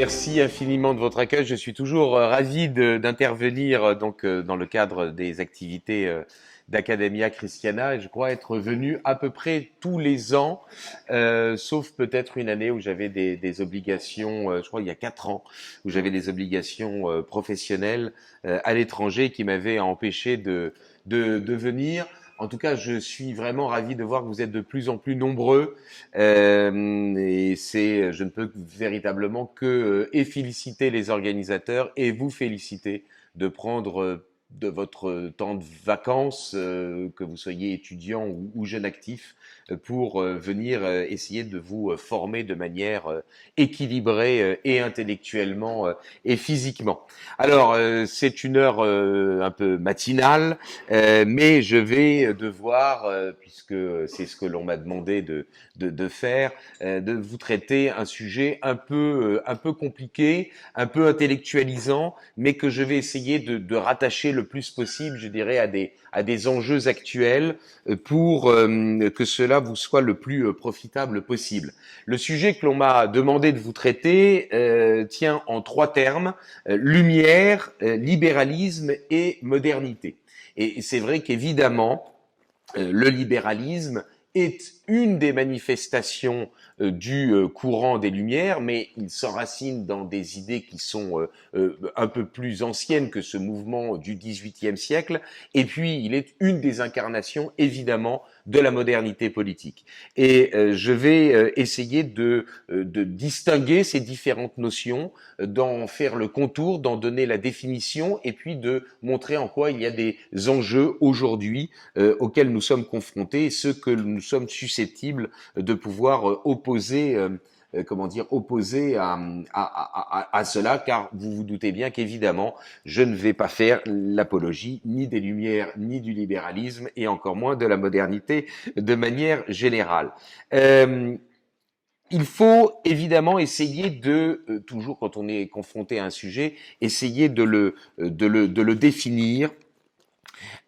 Merci infiniment de votre accueil. Je suis toujours euh, ravi d'intervenir euh, donc euh, dans le cadre des activités d'Academia Christiana je crois être venu à peu près tous les ans, sauf peut-être une année où j'avais des, obligations, je crois il y a quatre ans, où j'avais des obligations professionnelles à l'étranger qui m'avaient empêché de, de, de venir. En tout cas, je suis vraiment ravi de voir que vous êtes de plus en plus nombreux. Euh, et c'est, je ne peux véritablement que euh, féliciter les organisateurs et vous féliciter de prendre euh, de votre temps de vacances, que vous soyez étudiant ou, jeune actif, pour euh, venir essayer de vous former de manière équilibrée et intellectuellement et physiquement. Alors, c'est une heure un peu matinale, mais je vais devoir, puisque c'est ce que l'on m'a demandé de, de, de faire, de vous traiter un sujet un peu, un peu compliqué, un peu intellectualisant, mais que je vais essayer de, de rattacher le plus possible, je dirais, à des, à des enjeux actuels euh, pour euh, que cela vous soit le plus euh, profitable possible. Le sujet que l'on m'a demandé de vous traiter tient en trois termes, lumière, libéralisme et modernité. Et c'est vrai qu'évidemment, le libéralisme est une des manifestations euh, du euh, courant des Lumières, mais il s'enracine dans des idées qui sont euh, un peu plus anciennes que ce mouvement du XVIIIe siècle, et puis il est une des incarnations, évidemment, de la modernité politique. Et je vais essayer de, distinguer ces différentes notions, d'en faire le contour, d'en donner la définition, et puis de montrer en quoi il y a des enjeux aujourd'hui auxquels nous sommes confrontés, ceux que nous sommes susceptibles de pouvoir opposer opposé, euh, euh, comment dire, opposé à, à, à, cela, car vous vous doutez bien qu'évidemment, je ne vais pas faire l'apologie ni des Lumières, ni du libéralisme, et encore moins de la modernité de manière générale. Euh, il faut évidemment essayer de, toujours quand on est confronté à un sujet, essayer de le, de le, de le définir,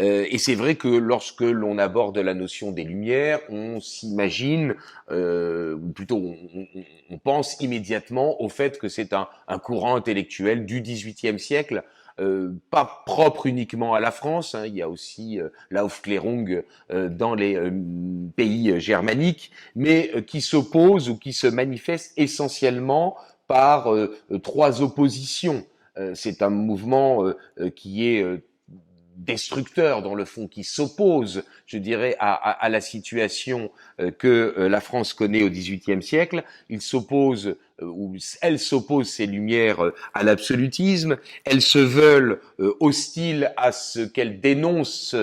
euh, et c'est vrai que lorsque l'on aborde la notion des Lumières, on s'imagine, euh, ou plutôt on, pense immédiatement au fait que c'est un, un, courant intellectuel du XVIIIe siècle, euh, pas propre uniquement à la France, hein, il y a aussi euh, l'Aufklärung euh, dans les euh, pays germaniques, mais qui s'oppose ou qui se manifeste essentiellement par trois oppositions. c'est un mouvement qui est destructeur dans le fond, qui s'oppose, je dirais, à, à, la situation euh, que euh, la France connaît au XVIIIe siècle. Il s'oppose, euh, ou elle s'oppose, ces lumières, à l'absolutisme. Elles se veulent hostiles à ce qu'elles dénoncent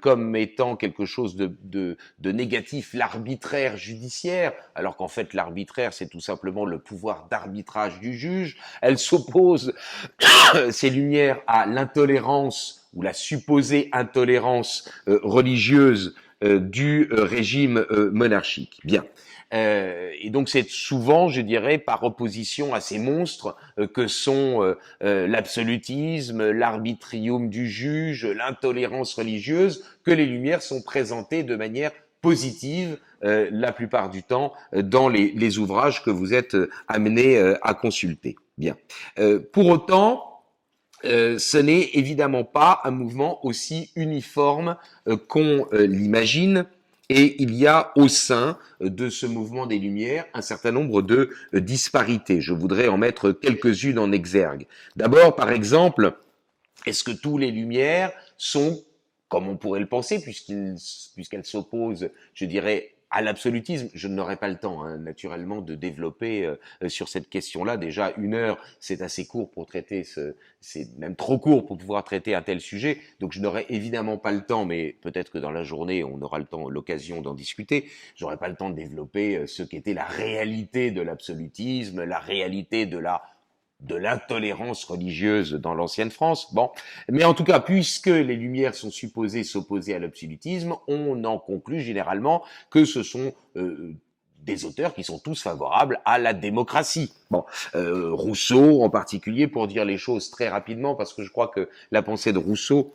comme étant quelque chose de, de, de négatif, l'arbitraire judiciaire, alors qu'en fait l'arbitraire, c'est tout simplement le pouvoir d'arbitrage du juge. Elles s'opposent, ces lumières, à l'intolérance ou la supposée intolérance euh, religieuse euh, du euh, régime monarchique. Bien. et donc c'est souvent, je dirais, par opposition à ces monstres que sont l'absolutisme, l'arbitrium du juge, l'intolérance religieuse, que les Lumières sont présentées de manière positive la plupart du temps dans les, les, ouvrages que vous êtes amenés à consulter. Bien. pour autant, euh, ce n'est évidemment pas un mouvement aussi uniforme euh, qu'on euh, l'imagine. Et il y a au sein de ce mouvement des Lumières un certain nombre de disparités. Je voudrais en mettre quelques-unes en exergue. D'abord, par exemple, est-ce que tous les Lumières sont, comme on pourrait le penser, puisqu'elles s'opposent, je dirais, à l'absolutisme, je n'aurai pas le temps, hein, naturellement, de développer euh, euh, sur cette question-là. Déjà, une heure, c'est assez court pour traiter ce, c'est même trop court pour pouvoir traiter un tel sujet. Donc, je n'aurai évidemment pas le temps, mais peut-être que dans la journée, on aura le temps, l'occasion d'en discuter. J'aurai pas le temps de développer euh, ce qu'était la réalité de l'absolutisme, la réalité de la de l'intolérance religieuse dans l'ancienne France. Bon, mais en tout cas, puisque les Lumières sont supposées s'opposer à l'absolutisme, on en conclut généralement que ce sont euh, des auteurs qui sont tous favorables à la démocratie. Bon, euh, Rousseau en particulier, pour dire les choses très rapidement, parce que je crois que la pensée de Rousseau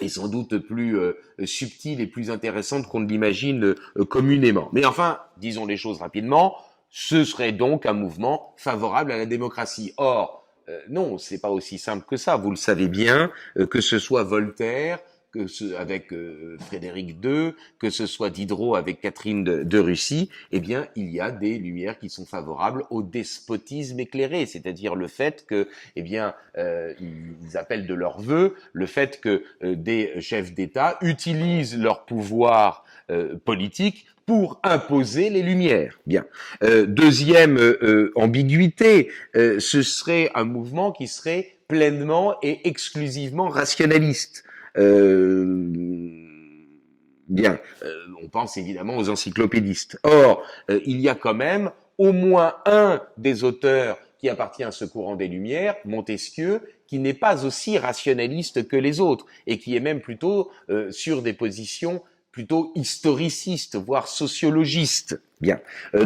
est sans doute plus euh, subtile et plus intéressante qu'on ne l'imagine communément. Mais enfin, disons les choses rapidement, ce serait donc un mouvement favorable à la démocratie. Or, euh, non, c'est pas aussi simple que ça. Vous le savez bien, euh, que ce soit Voltaire, que ce, avec euh, Frédéric II, que ce soit Diderot avec Catherine de, Russie, eh bien, il y a des lumières qui sont favorables au despotisme éclairé, c'est-à-dire le fait que, eh bien, euh, ils appellent de leur vœu le fait que euh, des chefs d'État utilisent leur pouvoir politique pour imposer les lumières. Bien. deuxième ambiguïté, ce serait un mouvement qui serait pleinement et exclusivement rationaliste. Euh, bien, euh, on pense évidemment aux encyclopédistes. Or, euh, il y a quand même au moins un des auteurs qui appartient à ce courant des Lumières, Montesquieu, qui n'est pas aussi rationaliste que les autres et qui est même plutôt sur des positions plutôt historicistes, voire sociologistes. Bien.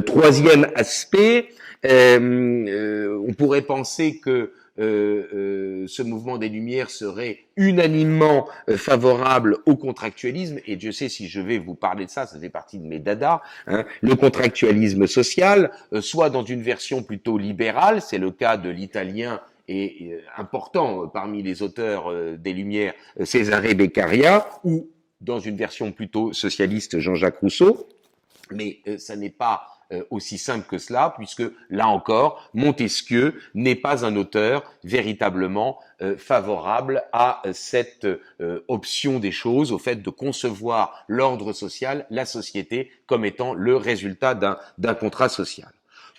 troisième aspect, on pourrait penser que euh, euh, ce mouvement des Lumières serait unanimement euh, favorable au contractualisme, et Dieu sait si je vais vous parler de ça, ça fait partie de mes dadas, hein, le contractualisme social, soit dans une version plutôt libérale, c'est le cas de l'italien et important parmi les auteurs des Lumières, Cesare Beccaria, ou dans une version plutôt socialiste, Jean-Jacques Rousseau, mais ça n'est pas euh, aussi simple que cela, puisque là encore, Montesquieu n'est pas un auteur véritablement euh, favorable à euh, cette option des choses, au fait de concevoir l'ordre social, la société, comme étant le résultat d'un contrat social.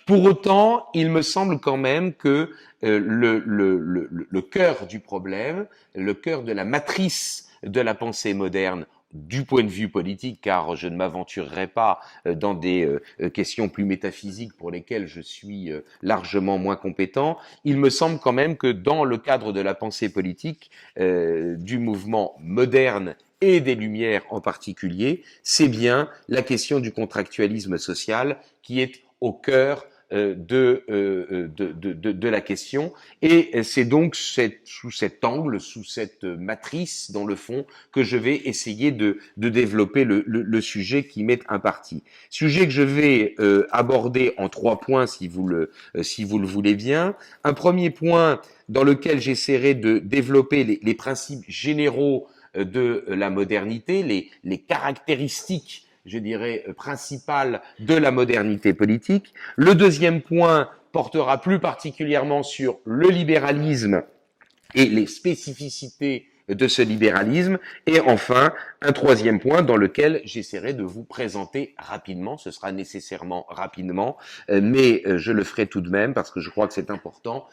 Pour autant, il me semble quand même que le, le, le, le cœur du problème, le cœur de la matrice de la pensée moderne du point de vue politique, car je ne m'aventurerai pas euh, dans des euh, euh, questions plus métaphysiques pour lesquelles je suis largement moins compétent, il me semble quand même que dans le cadre de la pensée politique du mouvement moderne et des Lumières en particulier, c'est bien la question du contractualisme social qui est au cœur de, euh, de, de, de, la question. Et c'est donc cette, sous cet angle, sous cette matrice, dans le fond, que je vais essayer de, de développer le, le, le sujet qui m'est imparti. Sujet que je vais euh, aborder en trois points, si vous le, si vous le voulez bien. Un premier point dans lequel j'essaierai de développer les, les principes généraux de la modernité, les, les caractéristiques je dirais, euh, principal de la modernité politique. Le deuxième point portera plus particulièrement sur le libéralisme et les spécificités de ce libéralisme. Et enfin, un troisième point dans lequel j'essaierai de vous présenter rapidement, ce sera nécessairement rapidement, euh, mais euh, je le ferai tout de même parce que je crois que c'est important,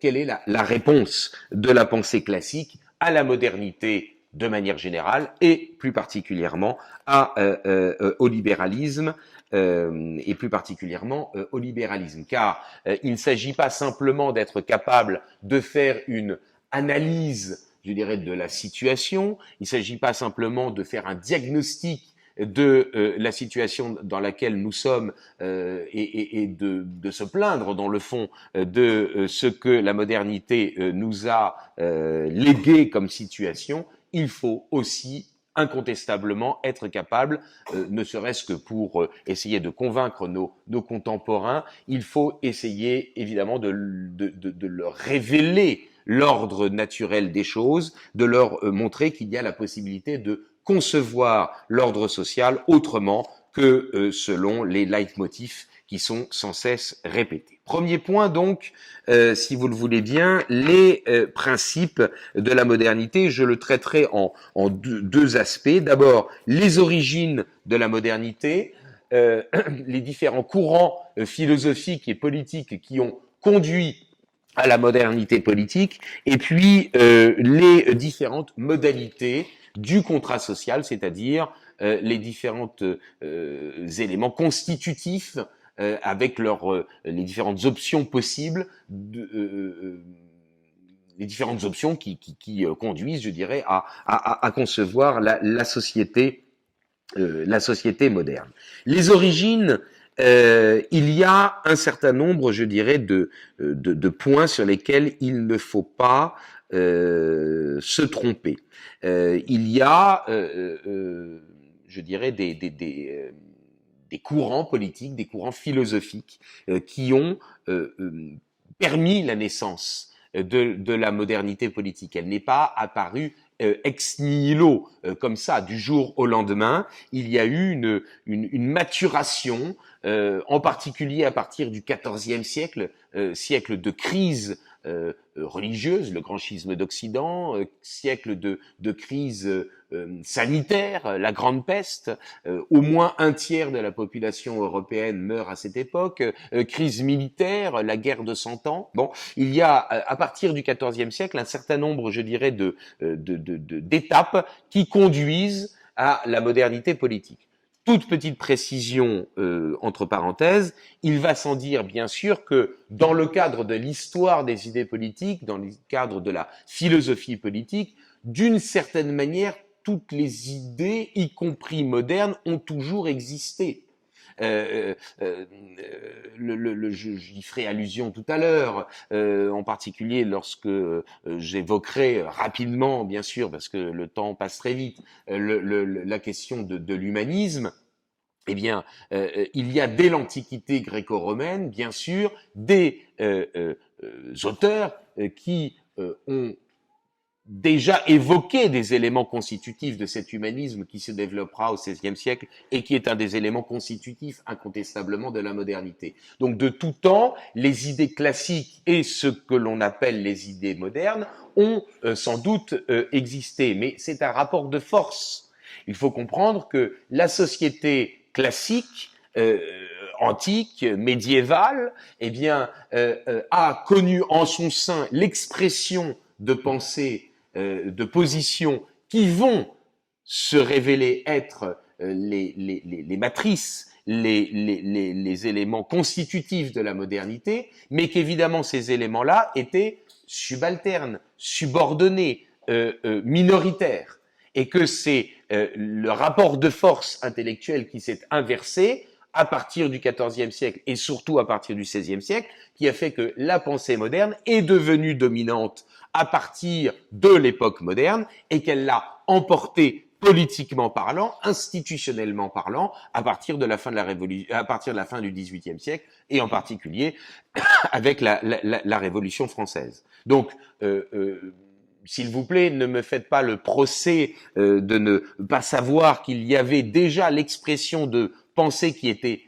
quelle est la, la réponse de la pensée classique à la modernité de manière générale et plus particulièrement à, euh, euh, au libéralisme euh, et plus particulièrement au libéralisme, car il ne s'agit pas simplement d'être capable de faire une analyse, je dirais, de la situation, il ne s'agit pas simplement de faire un diagnostic de la situation dans laquelle nous sommes et, et, et de, de, se plaindre dans le fond de ce que la modernité nous a légué comme situation, il faut aussi incontestablement être capable, euh, ne serait-ce que pour euh, essayer de convaincre nos, contemporains, il faut essayer évidemment de, de, de, leur révéler l'ordre naturel des choses, de leur euh, montrer qu'il y a la possibilité de concevoir l'ordre social autrement que selon les leitmotifs qui sont sans cesse répétés. Premier point donc, euh, si vous le voulez bien, les euh, principes de la modernité. Je le traiterai en, deux, aspects. D'abord, les origines de la modernité, euh, les différents courants philosophiques et politiques qui ont conduit à la modernité politique, et puis les différentes modalités du contrat social, c'est-à-dire les différents éléments constitutifs euh, avec leurs euh, les différentes options possibles, de, euh, les différentes options qui, qui, qui, conduisent, je dirais, à, à, à concevoir la, la société, la société moderne. Les origines euh, il y a un certain nombre, je dirais, de, de, de points sur lesquels il ne faut pas euh, se tromper. Euh, il y a, je dirais, des, des, des, des courants politiques, des courants philosophiques qui ont permis la naissance de, de, la modernité politique. Elle n'est pas apparue ex nihilo comme ça du jour au lendemain. Il y a eu une, une, une maturation, en particulier à partir du XIVe siècle, siècle de crise euh, religieuse, le grand schisme d'Occident, euh, siècle de, de crise euh, sanitaire, la grande peste, au moins un tiers de la population européenne meurt à cette époque, crise militaire, la guerre de Cent Ans. Bon, il y a à partir du XIVe siècle un certain nombre, je dirais, de d'étapes de, qui conduisent à la modernité politique toute petite précision euh, entre parenthèses, il va sans dire bien sûr que dans le cadre de l'histoire des idées politiques, dans le cadre de la philosophie politique, d'une certaine manière, toutes les idées, y compris modernes, ont toujours existé. Euh, euh, euh, j'y ferai allusion tout à l'heure, en particulier lorsque j'évoquerai rapidement, bien sûr, parce que le temps passe très vite, la question de, de l'humanisme. Eh bien, il y a dès l'Antiquité gréco-romaine, bien sûr, des auteurs qui ont déjà évoqué des éléments constitutifs de cet humanisme qui se développera au XVIe siècle et qui est un des éléments constitutifs incontestablement de la modernité. Donc de tout temps, les idées classiques et ce que l'on appelle les idées modernes ont euh, sans doute euh, existé, mais c'est un rapport de force. Il faut comprendre que la société classique euh, antique, médiévale, eh bien, a connu en son sein l'expression de pensée euh, de positions qui vont se révéler être euh, les, les, les, matrices, les, les, éléments constitutifs de la modernité, mais qu'évidemment ces éléments-là étaient subalternes, subordonnés, euh, minoritaires, et que c'est le rapport de force intellectuelle qui s'est inversé à partir du XIVe siècle et surtout à partir du XVIe siècle, qui a fait que la pensée moderne est devenue dominante à partir de l'époque moderne et qu'elle l'a emporté politiquement parlant, institutionnellement parlant, à partir de la fin de la révolution, à partir de la fin du XVIIIe siècle, et en particulier avec la, Révolution française. Donc, euh, euh, s'il vous plaît, ne me faites pas le procès euh, de ne pas savoir qu'il y avait déjà l'expression de pensée qui était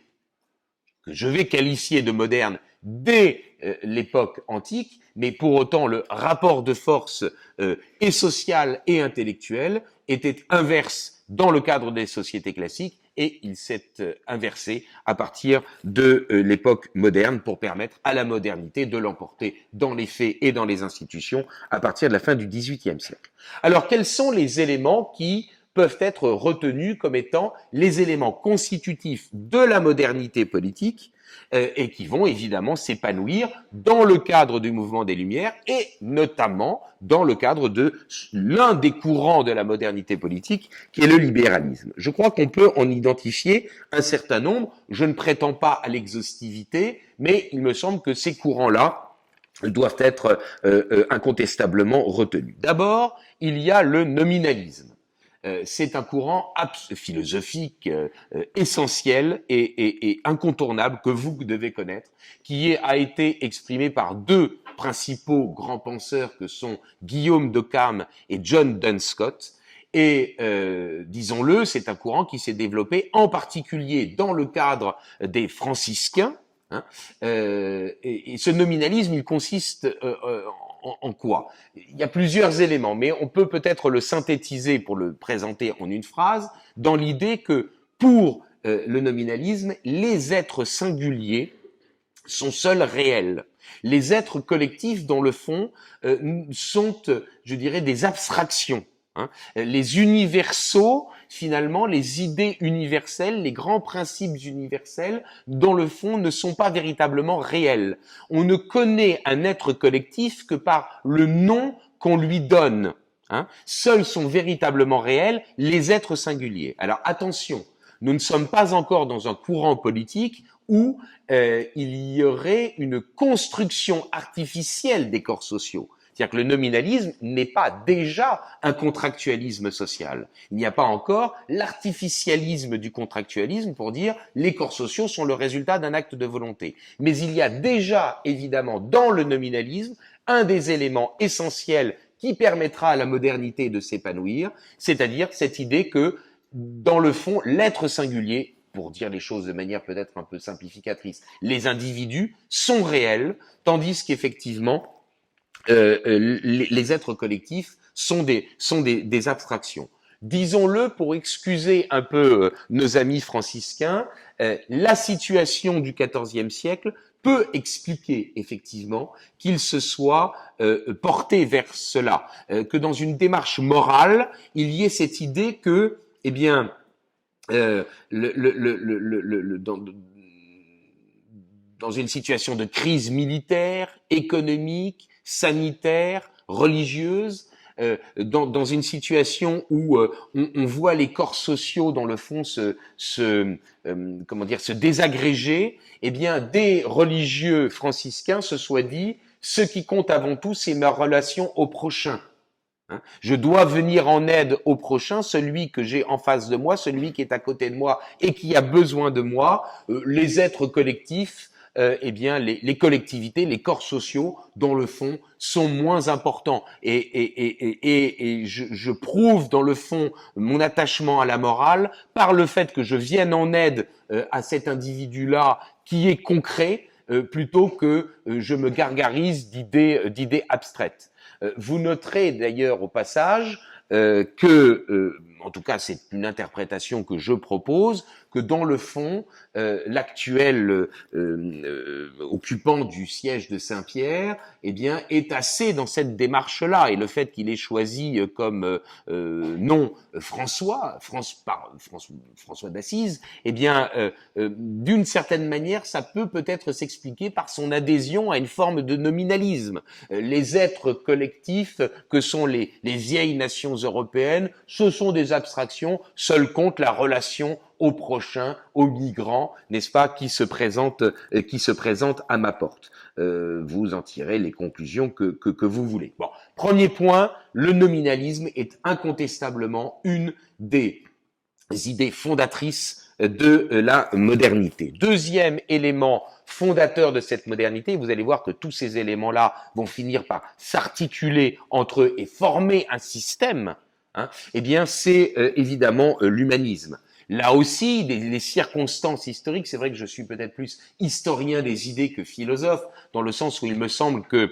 que je vais qualifier de moderne dès l'époque antique, mais pour autant le rapport de force euh, et social et intellectuel était inverse dans le cadre des sociétés classiques et il s'est euh, inversé à partir de l'époque moderne pour permettre à la modernité de l'emporter dans les faits et dans les institutions à partir de la fin du XVIIIe siècle. Alors quels sont les éléments qui peuvent être retenus comme étant les éléments constitutifs de la modernité politique euh, et qui vont évidemment s'épanouir dans le cadre du mouvement des Lumières et notamment dans le cadre de l'un des courants de la modernité politique qui est le libéralisme. Je crois qu'on peut en identifier un certain nombre. Je ne prétends pas à l'exhaustivité, mais il me semble que ces courants-là doivent être euh, euh, incontestablement retenus. D'abord, il y a le nominalisme. Euh, c'est un courant philosophique euh, euh, essentiel et, incontournable que vous devez connaître, qui a été exprimé par deux principaux grands penseurs que sont Guillaume d'Occam et John Dunscott. Et disons-le, c'est un courant qui s'est développé en particulier dans le cadre des franciscains, hein. et, ce nominalisme, il consiste en, quoi Il y a plusieurs éléments, mais on peut peut-être le synthétiser pour le présenter en une phrase, dans l'idée que pour euh, le nominalisme, les êtres singuliers sont seuls réels. Les êtres collectifs, dans le fond, euh, sont, je dirais, des abstractions. Hein. Les universaux finalement, les idées universelles, les grands principes universels, dans le fond, ne sont pas véritablement réels. On ne connaît un être collectif que par le nom qu'on lui donne. Hein. Seuls sont véritablement réels les êtres singuliers. Alors attention, nous ne sommes pas encore dans un courant politique où euh, il y aurait une construction artificielle des corps sociaux. C'est-à-dire que le nominalisme n'est pas déjà un contractualisme social. Il n'y a pas encore l'artificialisme du contractualisme pour dire les corps sociaux sont le résultat d'un acte de volonté. Mais il y a déjà, évidemment, dans le nominalisme, un des éléments essentiels qui permettra à la modernité de s'épanouir, c'est-à-dire cette idée que, dans le fond, l'être singulier pour dire les choses de manière peut-être un peu simplificatrice, les individus sont réels, tandis qu'effectivement, euh, euh les, êtres collectifs sont des, sont des, des abstractions. Disons-le pour excuser un peu euh, nos amis franciscains, euh, la situation du XIVe siècle peut expliquer effectivement qu'il se soit euh, porté vers cela, que dans une démarche morale, il y ait cette idée que, eh bien, dans une situation de crise militaire, économique, sanitaire, religieuse, euh, dans, dans, une situation où euh, on, on, voit les corps sociaux dans le fond se, se euh, comment dire se désagréger, eh bien des religieux franciscains se soient dit ce qui compte avant tout c'est ma relation au prochain. Hein. Je dois venir en aide au prochain, celui que j'ai en face de moi, celui qui est à côté de moi et qui a besoin de moi. Euh, les êtres collectifs, euh, eh bien, les, collectivités, les corps sociaux, dans le fond, sont moins importants. Et, et, et, et je, je, prouve dans le fond mon attachement à la morale par le fait que je vienne en aide euh, à cet individu-là qui est concret, plutôt que je me gargarise d'idées, d'idées abstraites. Euh, vous noterez d'ailleurs au passage euh, que, euh, en tout cas c'est une interprétation que je propose, que dans le fond, euh, l'actuel euh, euh, occupant du siège de Saint-Pierre, eh bien, est assez dans cette démarche-là. Et le fait qu'il ait choisi comme nom François, François, d'Assise, eh bien, d'une certaine manière, ça peut peut-être s'expliquer par son adhésion à une forme de nominalisme. Les êtres collectifs que sont les, les vieilles nations européennes, ce sont des abstractions, seul compte la relation au prochain, aux migrants, n'est-ce pas, qui se présentent, euh, qui se à ma porte. Euh, vous en tirez les conclusions que, que, vous voulez. Bon, premier point, le nominalisme est incontestablement une des idées fondatrices de la modernité. Deuxième élément fondateur de cette modernité, vous allez voir que tous ces éléments-là vont finir par s'articuler entre eux et former un système, hein, eh bien c'est euh, évidemment l'humanisme. Là aussi, les circonstances historiques, c'est vrai que je suis peut-être plus historien des idées que philosophe, dans le sens où il me semble que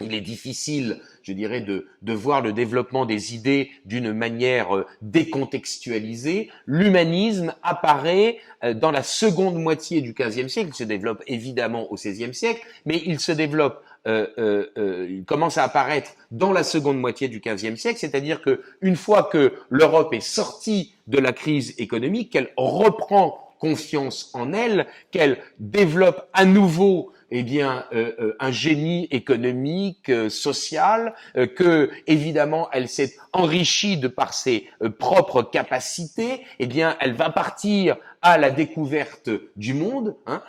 il est difficile, je dirais, de, de voir le développement des idées d'une manière euh, décontextualisée. L'humanisme apparaît euh, dans la seconde moitié du XVe siècle, il se développe évidemment au XVIe siècle, mais il se développe euh, euh, euh, commence à apparaître dans la seconde moitié du XVe siècle, c'est-à-dire que une fois que l'Europe est sortie de la crise économique, qu'elle reprend confiance en elle, qu'elle développe à nouveau eh bien euh, euh, un génie économique, euh, social, que évidemment elle s'est enrichie de par ses propres capacités, eh bien elle va partir à la découverte du monde. Hein.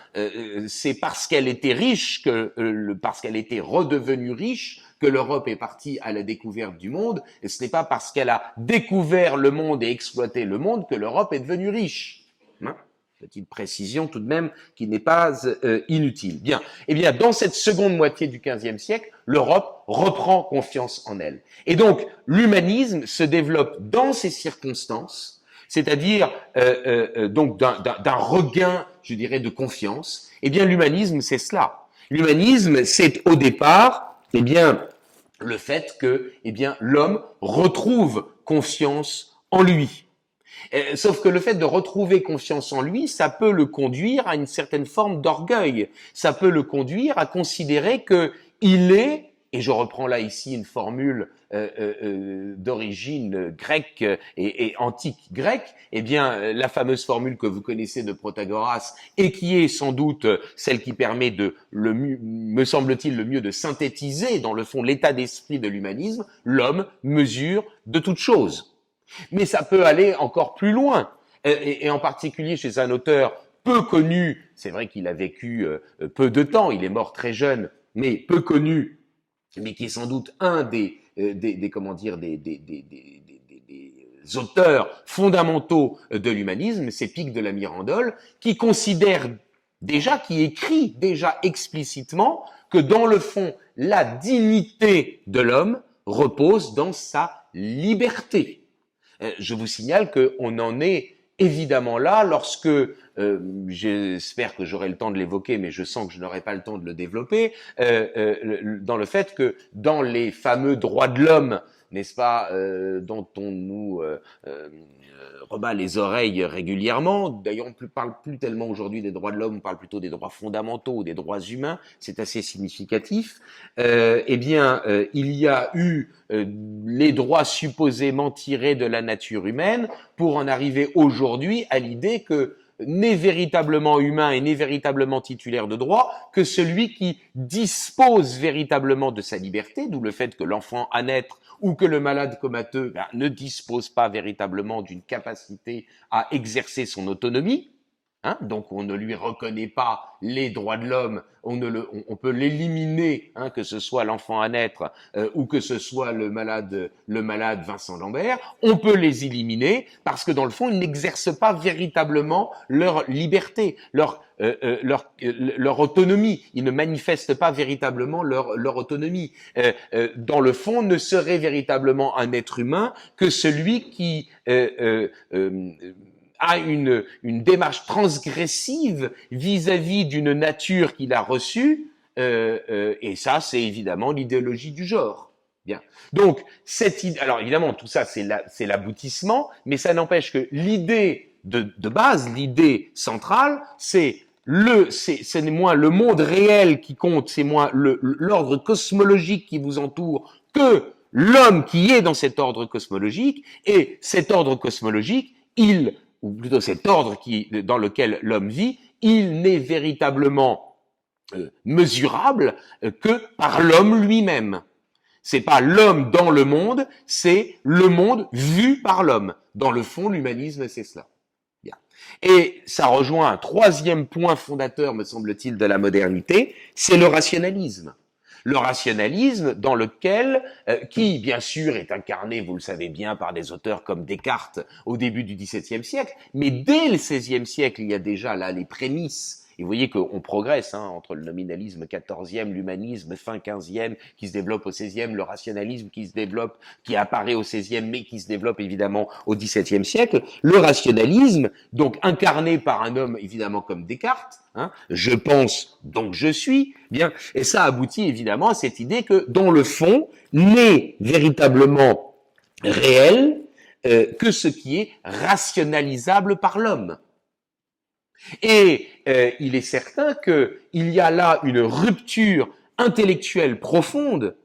C'est parce qu'elle était riche que parce qu'elle était redevenue riche que l'Europe est partie à la découverte du monde. Et ce n'est pas parce qu'elle a découvert le monde et exploité le monde que l'Europe est devenue riche. Petite précision tout de même qui n'est pas euh, inutile. Bien. Eh bien, dans cette seconde moitié du XVe siècle, l'Europe reprend confiance en elle. Et donc, l'humanisme se développe dans ces circonstances, c'est-à-dire euh, euh, donc d'un regain, je dirais, de confiance. Eh bien, l'humanisme, c'est cela. L'humanisme, c'est au départ, eh bien, le fait que, eh bien, l'homme retrouve confiance en lui. Euh, sauf que le fait de retrouver confiance en lui, ça peut le conduire à une certaine forme d'orgueil. Ça peut le conduire à considérer que il est, et je reprends là ici une formule euh, euh, d'origine grecque et, antique grecque, eh bien la fameuse formule que vous connaissez de Protagoras et qui est sans doute celle qui permet de, me semble-t-il, le mieux de synthétiser dans le fond l'état d'esprit de l'humanisme, l'homme mesure de toute chose. Mais ça peut aller encore plus loin. Et, en particulier chez un auteur peu connu, c'est vrai qu'il a vécu euh, peu de temps, il est mort très jeune, mais peu connu, mais qui est sans doute un des, des, comment dire, des, des, auteurs fondamentaux de l'humanisme, c'est Pic de la Mirandole, qui considère déjà, qui écrit déjà explicitement que dans le fond, la dignité de l'homme repose dans sa liberté. Euh, je vous signale qu'on en est évidemment là lorsque, euh, j'espère que j'aurai le temps de l'évoquer, mais je sens que je n'aurai pas le temps de le développer, euh, dans le fait que dans les fameux droits de l'homme, n'est-ce pas, dont on nous rebat les oreilles régulièrement. D'ailleurs, on ne parle plus tellement aujourd'hui des droits de l'homme, on parle plutôt des droits fondamentaux, des droits humains. C'est assez significatif. Euh, eh bien, euh, il y a eu euh, les droits supposément tirés de la nature humaine pour en arriver aujourd'hui à l'idée que n'est véritablement humain et n'est véritablement titulaire de droit que celui qui dispose véritablement de sa liberté, d'où le fait que l'enfant à naître ou que le malade comateux ben, ne dispose pas véritablement d'une capacité à exercer son autonomie, Hein, donc on ne lui reconnaît pas les droits de l'homme, on, ne le, on, peut l'éliminer, hein, que ce soit l'enfant à naître euh, ou que ce soit le malade, le malade Vincent Lambert, on peut les éliminer parce que dans le fond ils n'exercent pas véritablement leur liberté, leur euh, euh, leur, leur autonomie, ils ne manifestent pas véritablement leur, leur autonomie. dans le fond, ne serait véritablement un être humain que celui qui a une, une démarche transgressive vis-à-vis d'une nature qu'il a reçue, euh, euh, et ça, c'est évidemment l'idéologie du genre. Bien. Donc, cette idée, alors évidemment, tout ça, c'est l'aboutissement, mais ça n'empêche que l'idée de, de base, l'idée centrale, c'est le, c'est moins le monde réel qui compte, c'est moins l'ordre cosmologique qui vous entoure que l'homme qui est dans cet ordre cosmologique, et cet ordre cosmologique, il ou plutôt cet ordre dans lequel l'homme vit, il n'est véritablement euh, mesurable euh, que par l'homme lui-même. C'est pas l'homme dans le monde, c'est le monde vu par l'homme. Dans le fond, l'humanisme, c'est cela. Et ça rejoint un troisième point fondateur, me semble-t-il, de la modernité, c'est le rationalisme le rationalisme dans lequel, euh, qui bien sûr est incarné, vous le savez bien, par des auteurs comme Descartes au début du XVIIe siècle, mais dès le XVIe siècle, il y a déjà là les prémices et vous voyez qu'on progresse hein, entre le nominalisme 14e, l'humanisme fin 15e qui se développe au 16e, le rationalisme qui se développe, qui apparaît au 16e mais qui se développe évidemment au 17e siècle. Le rationalisme, donc incarné par un homme évidemment comme Descartes, hein, je pense donc je suis, bien, et ça aboutit évidemment à cette idée que dans le fond n'est véritablement réel euh, que ce qui est rationalisable par l'homme. Et euh, il est certain qu'il y a là une rupture intellectuelle profonde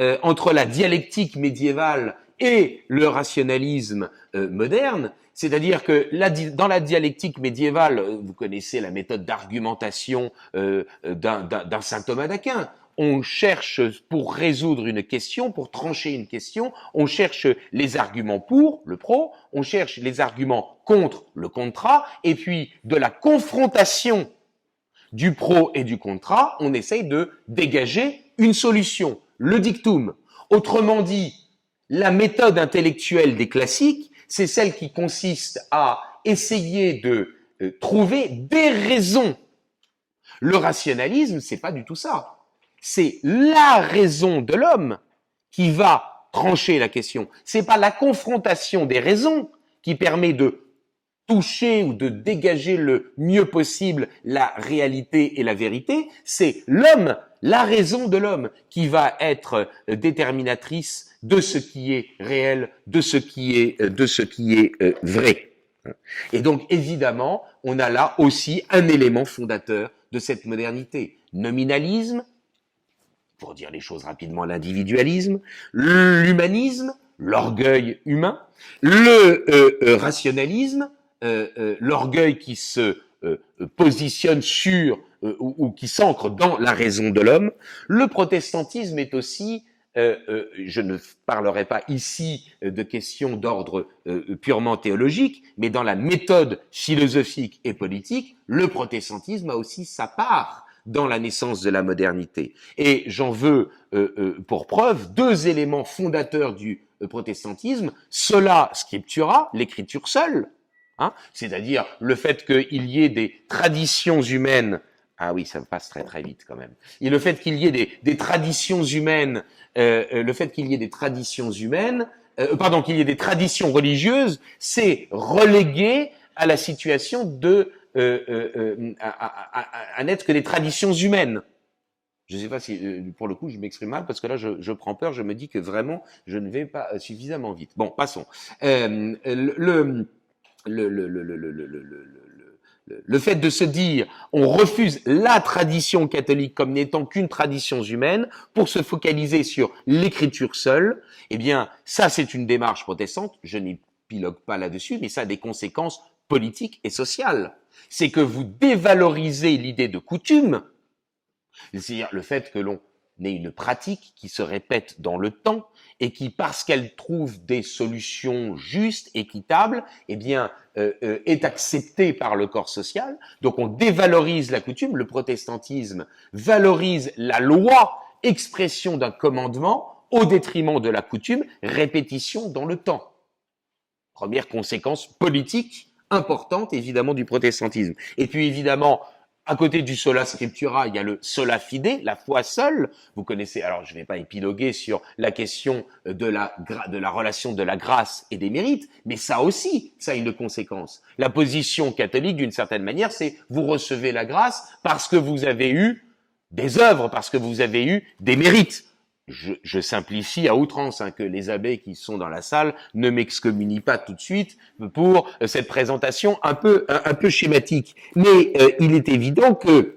euh, entre la dialectique médiévale et le rationalisme euh, moderne, c'est-à-dire que dans la dialectique médiévale, vous connaissez la méthode d'argumentation d'un saint Thomas d'Aquin, on cherche pour résoudre une question, pour trancher une question, on cherche les arguments pour, le pro, on cherche les arguments contre, le contra, et puis de la confrontation du pro et du contra, on essaye de dégager une solution, le dictum. Autrement dit, la méthode intellectuelle des classiques, c'est celle qui consiste à essayer de euh, trouver des raisons. Le rationalisme, c'est pas du tout ça c'est la raison de l'homme qui va trancher la question. C'est pas la confrontation des raisons qui permet de toucher ou de dégager le mieux possible la réalité et la vérité, c'est l'homme, la raison de l'homme qui va être déterminatrice de ce qui est réel, de ce qui est, de ce qui est euh, vrai. Et donc, évidemment, on a là aussi un élément fondateur de cette modernité. Nominalisme, pour dire les choses rapidement, l'individualisme, l'humanisme, l'orgueil humain, le euh, euh, rationalisme, euh, l'orgueil qui se positionne sur ou, ou, qui s'ancre dans la raison de l'homme. Le protestantisme est aussi, je ne parlerai pas ici de questions d'ordre purement théologique, mais dans la méthode philosophique et politique, le protestantisme a aussi sa part dans la naissance de la modernité. Et j'en veux euh, euh, pour preuve deux éléments fondateurs du euh, protestantisme, sola scriptura, l'écriture seule, hein, c'est-à-dire le fait qu'il y ait des traditions humaines ah oui, ça passe très très vite quand même. Et le fait qu'il y ait des, des traditions humaines, euh, le fait qu'il y ait des traditions humaines, euh, pardon, qu'il y ait des traditions religieuses, c'est relégué à la situation de euh, euh, euh à, à, à n'être que des traditions humaines. Je ne sais pas si, euh, pour le coup, je m'exprime mal parce que là, je, je, prends peur. Je me dis que vraiment, je ne vais pas suffisamment vite. Bon, passons. Euh, le, fait de se dire on refuse la tradition catholique comme n'étant qu'une tradition humaine pour se focaliser sur l'écriture seule, eh bien, ça, c'est une démarche protestante. Je n'épilogue pas là-dessus, mais ça a des conséquences politiques et sociales. C'est que vous dévalorisez l'idée de coutume, c'est-à-dire le fait que l'on ait une pratique qui se répète dans le temps et qui, parce qu'elle trouve des solutions justes, équitables, eh bien, euh, euh, est acceptée par le corps social. Donc, on dévalorise la coutume. Le protestantisme valorise la loi, expression d'un commandement, au détriment de la coutume, répétition dans le temps. Première conséquence politique importante, évidemment, du protestantisme. Et puis, évidemment, à côté du sola scriptura, il y a le sola fide, la foi seule. Vous connaissez, alors je ne vais pas épiloguer sur la question de la, de la relation de la grâce et des mérites, mais ça aussi, ça a une conséquence. La position catholique, d'une certaine manière, c'est vous recevez la grâce parce que vous avez eu des œuvres, parce que vous avez eu des mérites je, simplifie à outrance, hein, que les abbés qui sont dans la salle ne m'excommunient pas tout de suite pour euh, cette présentation un peu, un, peu schématique. Mais euh, il est évident que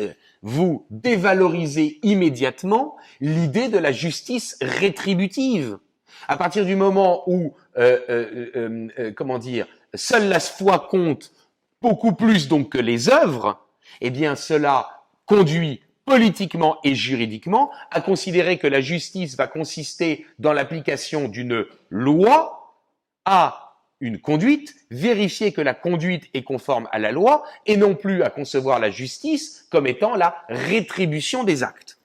euh, vous dévalorisez immédiatement l'idée de la justice rétributive. À partir du moment où, comment dire, seule la foi compte beaucoup plus donc que les œuvres, eh bien cela conduit politiquement et juridiquement, à considérer que la justice va consister dans l'application d'une loi à une conduite, vérifier que la conduite est conforme à la loi, et non plus à concevoir la justice comme étant la rétribution des actes.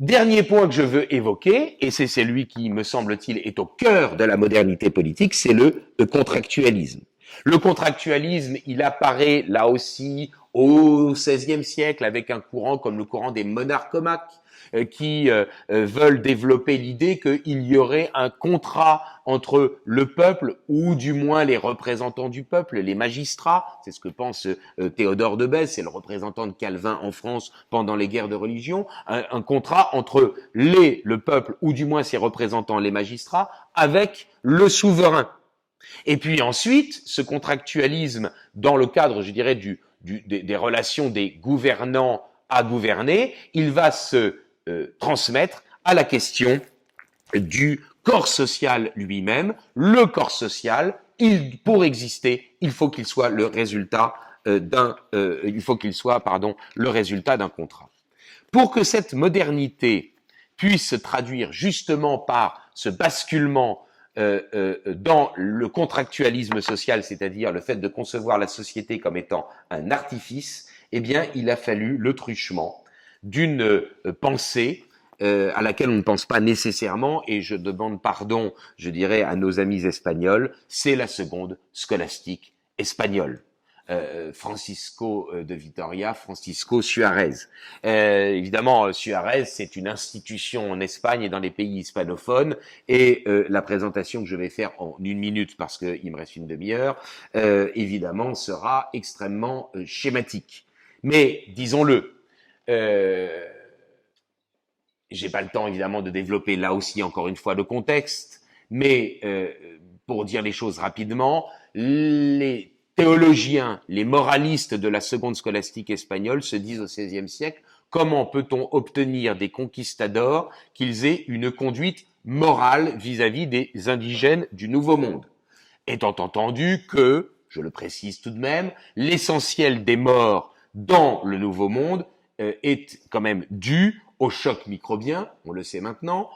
Dernier point que je veux évoquer, et c'est celui qui, me semble-t-il, est au cœur de la modernité politique, c'est le contractualisme. Le contractualisme, il apparaît là aussi au XVIe siècle avec un courant comme le courant des monarchomaques euh, qui euh, euh, veulent développer l'idée qu'il y aurait un contrat entre le peuple ou du moins les représentants du peuple, les magistrats, c'est ce que pense Théodore de Bèze, c'est le représentant de Calvin en France pendant les guerres de religion, un, un, contrat entre les, le peuple ou du moins ses représentants, les magistrats, avec le souverain. Et puis ensuite, ce contractualisme dans le cadre, je dirais, des, relations des gouvernants à gouverner, il va se euh, transmettre à la question du corps social lui-même. Le corps social, il, pour exister, il faut qu'il soit le résultat euh, d'un, euh, il faut qu'il soit, pardon, le résultat d'un contrat. Pour que cette modernité puisse se traduire justement par ce basculement euh, euh, dans le contractualisme social, c'est-à-dire le fait de concevoir la société comme étant un artifice, eh bien, il a fallu le truchement d'une euh, pensée à laquelle on ne pense pas nécessairement, et je demande pardon, je dirais, à nos amis espagnols, c'est la seconde scolastique espagnole. Euh, Francisco euh, de Vitoria, Francisco Suarez. Euh, évidemment, Suarez, c'est une institution en Espagne et dans les pays hispanophones, et la présentation que je vais faire en une minute, parce qu'il me reste une demi-heure, évidemment, sera extrêmement schématique. Mais, disons-le, j'ai pas le temps, évidemment, de développer là aussi, encore une fois, le contexte, mais pour dire les choses rapidement, les théologiens, les moralistes de la seconde scolastique espagnole se disent au XVIe siècle, comment peut-on obtenir des conquistadors qu'ils aient une conduite morale vis-à-vis des indigènes du Nouveau Monde? Étant entendu que, je le précise tout de même, l'essentiel des morts dans le Nouveau Monde euh, est quand même dû au choc microbien, on le sait maintenant,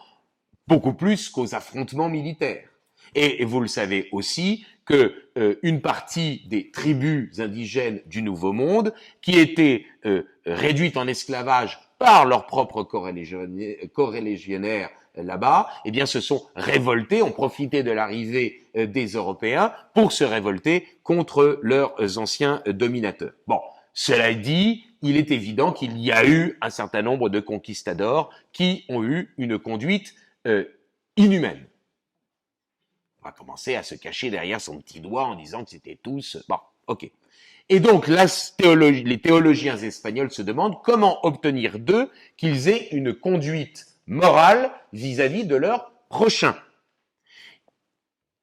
beaucoup plus qu'aux affrontements militaires. Et, vous le savez aussi que euh, une partie des tribus indigènes du Nouveau Monde, qui étaient euh, réduites en esclavage par leurs propres corélégionnaires là-bas, eh bien, se sont révoltés, ont profité de l'arrivée euh, des Européens pour se révolter contre leurs anciens dominateurs. Bon, cela dit, il est évident qu'il y a eu un certain nombre de conquistadors qui ont eu une conduite euh, inhumaine. On va commencer à se cacher derrière son petit doigt en disant que c'était tous... Bon, ok. Et donc, les théologiens espagnols se demandent comment obtenir d'eux qu'ils aient une conduite morale vis-à-vis de leur prochain.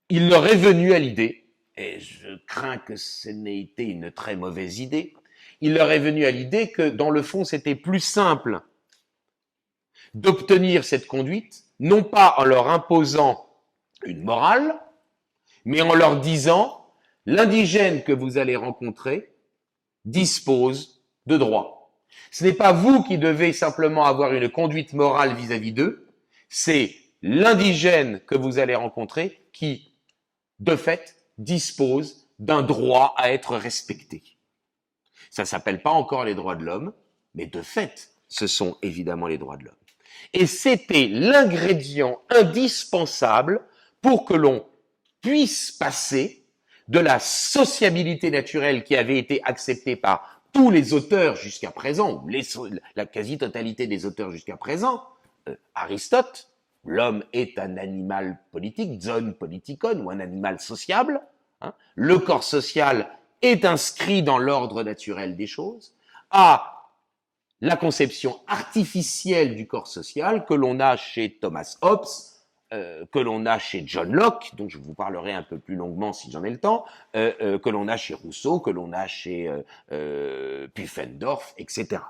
Il leur est venu à l'idée, et je crains que ce n'ait été une très mauvaise idée, il leur est venu à l'idée que dans le fond c'était plus simple d'obtenir cette conduite, non pas en leur imposant une morale, mais en leur disant l'indigène que vous allez rencontrer dispose de droits. Ce n'est pas vous qui devez simplement avoir une conduite morale vis-à-vis d'eux, c'est l'indigène que vous allez rencontrer qui, de fait, dispose d'un droit à être respecté. Ça s'appelle pas encore les droits de l'homme, mais de fait, ce sont évidemment les droits de l'homme. Et c'était l'ingrédient indispensable pour que l'on puisse passer de la sociabilité naturelle qui avait été acceptée par tous les auteurs jusqu'à présent, ou la quasi-totalité des auteurs jusqu'à présent, euh, Aristote, l'homme est un animal politique, zone politikon, ou un animal sociable, hein, le corps social est inscrit dans l'ordre naturel des choses, à la conception artificielle du corps social que l'on a chez Thomas Hobbes, euh, que l'on a chez John Locke, dont je vous parlerai un peu plus longuement si j'en ai le temps, euh, euh, que l'on a chez Rousseau, que l'on a chez Pufendorf, etc.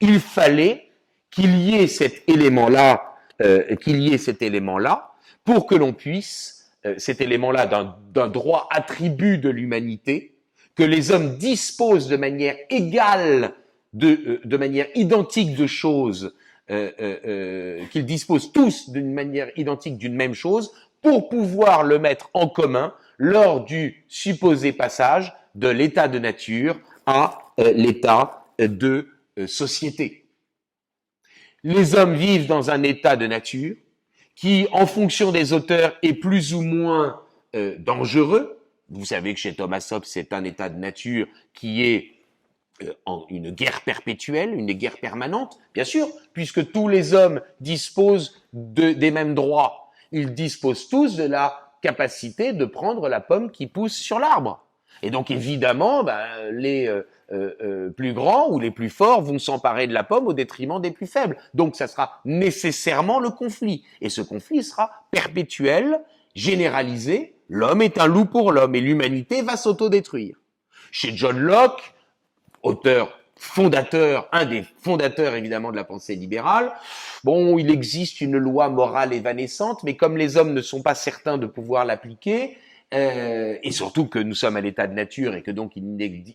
Il fallait qu'il y ait cet élément-là, qu'il y ait cet élément-là, pour que l'on puisse, cet élément-là d'un droit attribut de l'humanité, que les hommes disposent de manière égale, de, de manière identique de choses euh, euh, euh, qu'ils disposent tous d'une manière identique d'une même chose pour pouvoir le mettre en commun lors du supposé passage de l'état de nature à l'état de société. Les hommes vivent dans un état de nature qui, en fonction des auteurs, est plus ou moins dangereux. Vous savez que chez Thomas Hobbes, c'est un état de nature qui est en une guerre perpétuelle, une guerre permanente, bien sûr, puisque tous les hommes disposent de, des mêmes droits. Ils disposent tous de la capacité de prendre la pomme qui pousse sur l'arbre. Et donc évidemment, ben, les euh, euh, plus grands ou les plus forts vont s'emparer de la pomme au détriment des plus faibles. Donc ça sera nécessairement le conflit. Et ce conflit sera perpétuel, généralisé. L'homme est un loup pour l'homme et l'humanité va s'autodétruire. Chez John Locke, auteur fondateur, un des fondateurs évidemment de la pensée libérale. Bon, il existe une loi morale évanescente, mais comme les hommes ne sont pas certains de pouvoir l'appliquer, euh, et surtout que nous sommes à l'état de nature et que donc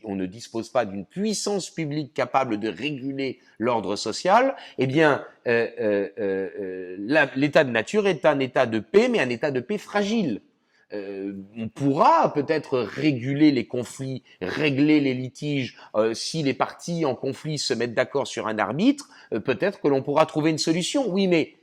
on ne dispose pas d'une puissance publique capable de réguler l'ordre social, eh bien, euh, euh, l'état de nature est un état de paix, mais un état de paix fragile. Euh, on pourra peut-être réguler les conflits, régler les litiges. Euh, si les parties en conflit se mettent d'accord sur un arbitre, euh, peut-être que l'on pourra trouver une solution. Oui, mais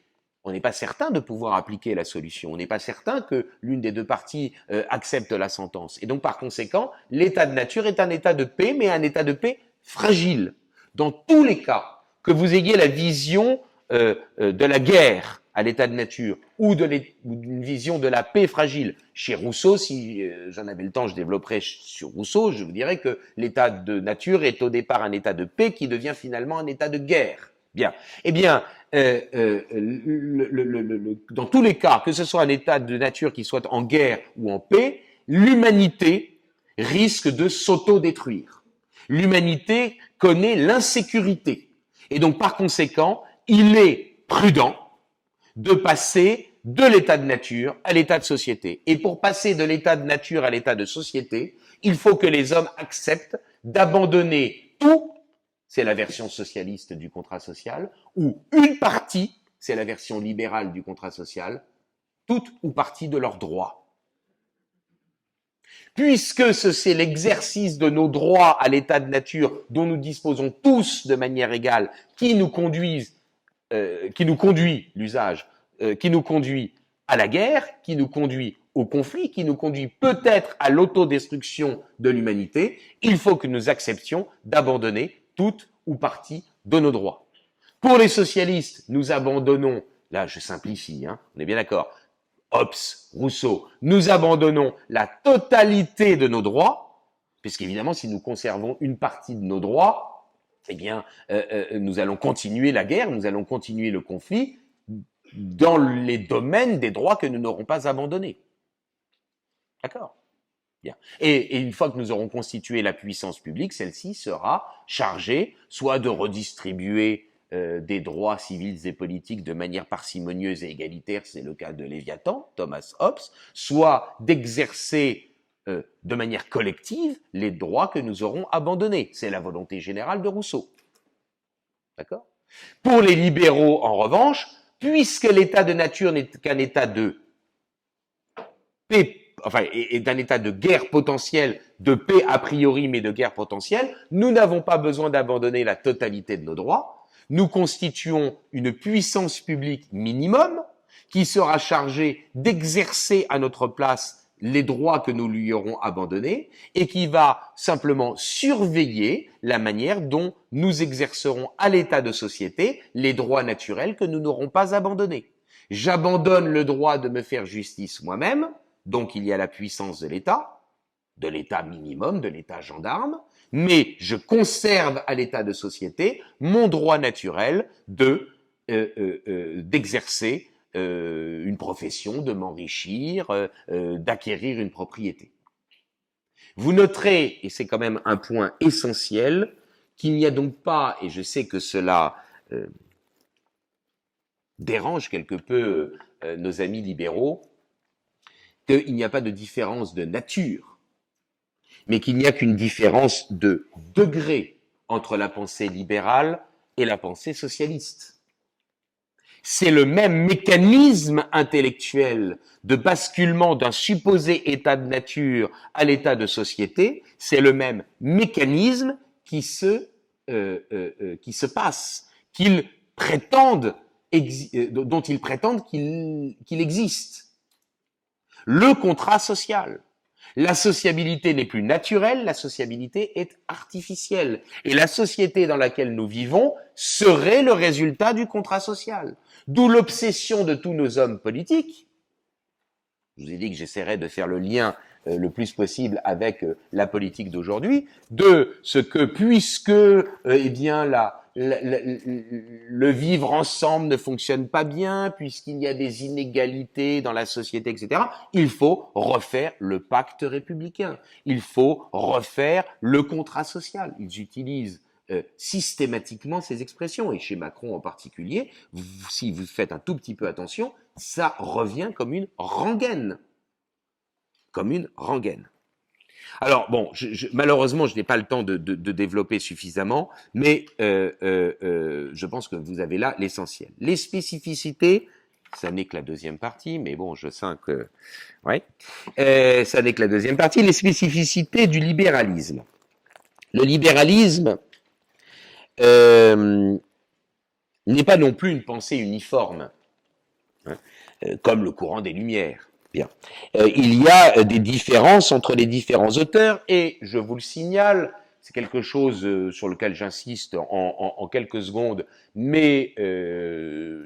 on n'est pas certain de pouvoir appliquer la solution. On n'est pas certain que l'une des deux parties accepte la sentence. Et donc, par conséquent, l'état de nature est un état de paix, mais un état de paix fragile. Dans tous les cas, que vous ayez la vision de la guerre à l'état de nature ou d'une vision de la paix fragile. Chez Rousseau, si euh, j'en avais le temps, je développerais sur Rousseau, je vous dirais que l'état de nature est au départ un état de paix qui devient finalement un état de guerre. Bien. Eh bien, euh, euh, dans tous les cas, que ce soit un état de nature qui soit en guerre ou en paix, l'humanité risque de s'auto-détruire. L'humanité connaît l'insécurité. Et donc, par conséquent, il est prudent de passer de l'état de nature à l'état de société. Et pour passer de l'état de nature à l'état de société, il faut que les hommes acceptent d'abandonner tout, c'est la version socialiste du contrat social, ou une partie, c'est la version libérale du contrat social, toute ou partie de leurs droits. Puisque c'est l'exercice de nos droits à l'état de nature dont nous disposons tous de manière égale qui nous conduisent, euh, qui nous conduit l'usage, euh, qui nous conduit à la guerre, qui nous conduit au conflit, qui nous conduit peut-être à l'autodestruction de l'humanité, il faut que nous acceptions d'abandonner toute ou partie de nos droits. Pour les socialistes, nous abandonnons, là je simplifie, hein, on est bien d'accord, Hobbes, Rousseau, nous abandonnons la totalité de nos droits, puisqu'évidemment si nous conservons une partie de nos droits, eh bien euh, euh, nous allons continuer la guerre, nous allons continuer le conflit dans les domaines des droits que nous n'aurons pas abandonnés. D'accord? Bien. Et, une fois que nous aurons constitué la puissance publique, celle-ci sera chargée soit de redistribuer euh, des droits civils et politiques de manière parcimonieuse et égalitaire, c'est le cas de Léviathan, Thomas Hobbes, soit d'exercer euh, de manière collective les droits que nous aurons abandonnés. C'est la volonté générale de Rousseau. D'accord? Pour les libéraux, en revanche, puisque l'état de nature n'est qu'un état de paix enfin, et, d'un état de guerre potentielle, de paix a priori, mais de guerre potentielle, nous n'avons pas besoin d'abandonner la totalité de nos droits. Nous constituons une puissance publique minimum qui sera chargée d'exercer à notre place les droits que nous lui aurons abandonnés et qui va simplement surveiller la manière dont nous exercerons à l'état de société les droits naturels que nous n'aurons pas abandonnés. J'abandonne le droit de me faire justice moi-même, donc il y a la puissance de l'État, de l'État minimum, de l'État gendarme, mais je conserve à l'état de société mon droit naturel de euh, euh, euh, une profession, de m'enrichir, d'acquérir une propriété. Vous noterez, et c'est quand même un point essentiel, qu'il n'y a donc pas, et je sais que cela dérange quelque peu nos amis libéraux, qu'il n'y a pas de différence de nature, mais qu'il n'y a qu'une différence de degré entre la pensée libérale et la pensée socialiste. C'est le même mécanisme intellectuel de basculement d'un supposé état de nature à l'état de société, c'est le même mécanisme qui se, euh, euh, euh, qui se passe, prétendent, dont ils prétendent qu'il existe le contrat social. La sociabilité n'est plus naturelle, la sociabilité est artificielle. Et la société dans laquelle nous vivons serait le résultat du contrat social. D'où l'obsession de tous nos hommes politiques. Je vous ai dit que j'essaierais de faire le lien euh, le plus possible avec euh, la politique d'aujourd'hui, de ce que puisque euh, eh bien la le, vivre ensemble ne fonctionne pas bien, puisqu'il y a des inégalités dans la société, etc., il faut refaire le pacte républicain. Il faut refaire le contrat social. Ils utilisent euh, systématiquement ces expressions, et chez Macron en particulier, si vous faites un tout petit peu attention, ça revient comme une rengaine. Comme une rengaine. Alors bon, malheureusement, je n'ai pas le temps de, développer suffisamment, mais euh, euh, euh, je pense que vous avez là l'essentiel. Les spécificités, ça n'est que la deuxième partie, mais bon, je sens que, ouais, ça n'est que la deuxième partie. Les spécificités du libéralisme. Le libéralisme n'est pas non plus une pensée uniforme, hein, comme le courant des Lumières. Bien. Euh, il y a euh, des différences entre les différents auteurs et je vous le signale, c'est quelque chose euh, sur lequel j'insiste en, quelques secondes, mais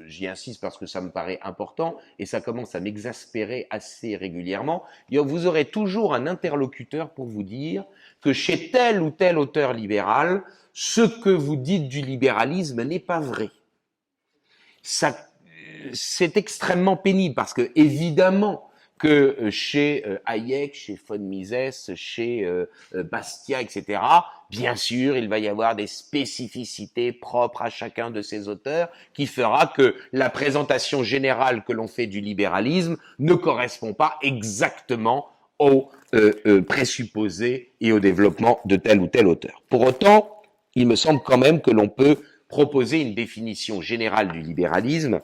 j'y insiste parce que ça me paraît important et ça commence à m'exaspérer assez régulièrement. Vous aurez toujours un interlocuteur pour vous dire que chez tel ou tel auteur libéral, ce que vous dites du libéralisme n'est pas vrai. Ça, c'est extrêmement pénible parce que évidemment, que euh, chez euh, Hayek, chez von Mises, chez euh, Bastia, etc. Bien sûr, il va y avoir des spécificités propres à chacun de ces auteurs qui fera que la présentation générale que l'on fait du libéralisme ne correspond pas exactement aux présupposés et au développement de tel ou tel auteur. Pour autant, il me semble quand même que l'on peut proposer une définition générale du libéralisme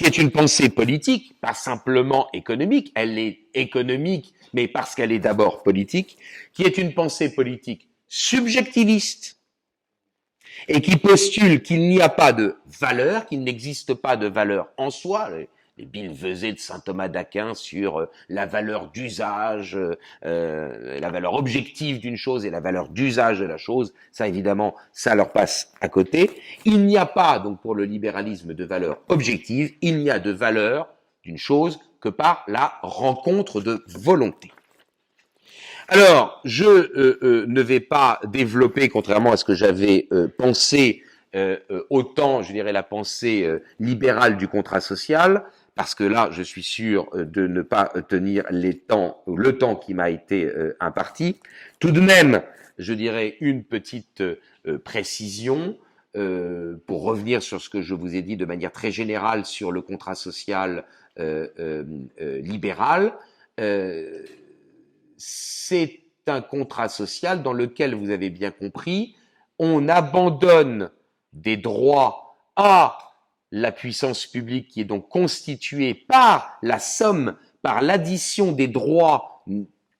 qui est une pensée politique, pas simplement économique, elle est économique, mais parce qu'elle est d'abord politique, qui est une pensée politique subjectiviste, et qui postule qu'il n'y a pas de valeur, qu'il n'existe pas de valeur en soi, les billevesées de saint Thomas d'Aquin sur euh, la valeur d'usage, euh, la valeur objective d'une chose et la valeur d'usage de la chose, ça évidemment, ça leur passe à côté. Il n'y a pas donc pour le libéralisme de valeur objective, il n'y a de valeur d'une chose que par la rencontre de volonté. Alors, je euh, euh, ne vais pas développer, contrairement à ce que j'avais euh, pensé, autant, je dirais, la pensée libérale du contrat social, parce que là, je suis sûr de ne pas tenir les temps, le temps qui m'a été imparti. Tout de même, je dirais une petite précision pour revenir sur ce que je vous ai dit de manière très générale sur le contrat social libéral c'est un contrat social dans lequel, vous avez bien compris, on abandonne des droits à la puissance publique qui est donc constituée par la somme, par l'addition des droits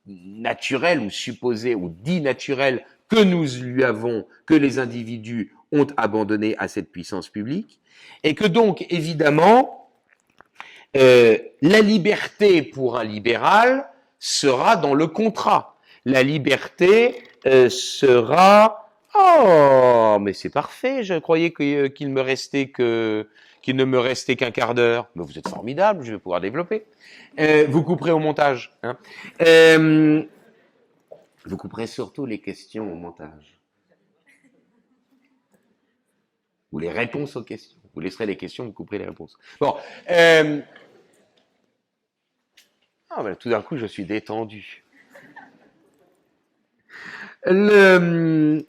naturels ou supposés ou dits naturels que nous lui avons, que les individus ont abandonné à cette puissance publique, et que donc évidemment euh, la liberté pour un libéral sera dans le contrat. La liberté euh, sera Oh, mais c'est parfait. Je croyais euh, qu'il ne me restait qu'un quart d'heure. Mais vous êtes formidable. Je vais pouvoir développer. Euh, vous couperez au montage. Hein. vous couperez surtout les questions au montage. Ou les réponses aux questions. Vous laisserez les questions, vous couperez les réponses. Bon. Ah, ben, tout d'un coup, je suis détendu. Euh,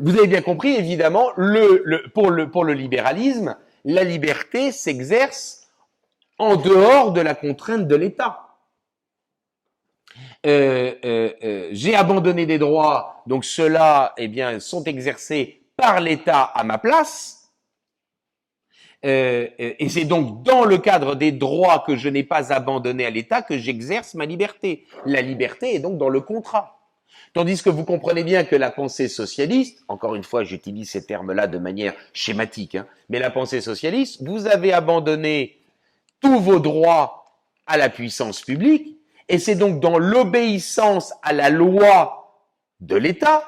vous avez bien compris, évidemment, pour, le, libéralisme, la liberté s'exerce en dehors de la contrainte de l'État. Euh, euh, J'ai abandonné des droits, donc ceux-là, eh bien, sont exercés par l'État à ma place. Et c'est donc dans le cadre des droits que je n'ai pas abandonnés à l'État que j'exerce ma liberté. La liberté est donc dans le contrat. Tandis que vous comprenez bien que la pensée socialiste, encore une fois j'utilise ces termes-là de manière schématique, hein, mais la pensée socialiste, vous avez abandonné tous vos droits à la puissance publique, et c'est donc dans l'obéissance à la loi de l'État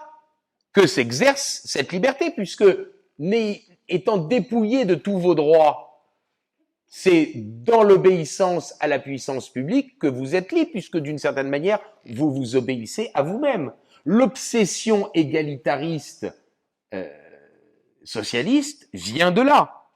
que s'exerce cette liberté, puisque étant dépouillé de tous vos droits, c'est dans l'obéissance à la puissance publique que vous êtes libre, puisque d'une certaine manière, vous vous obéissez à vous-même. L'obsession égalitariste euh, socialiste vient de là,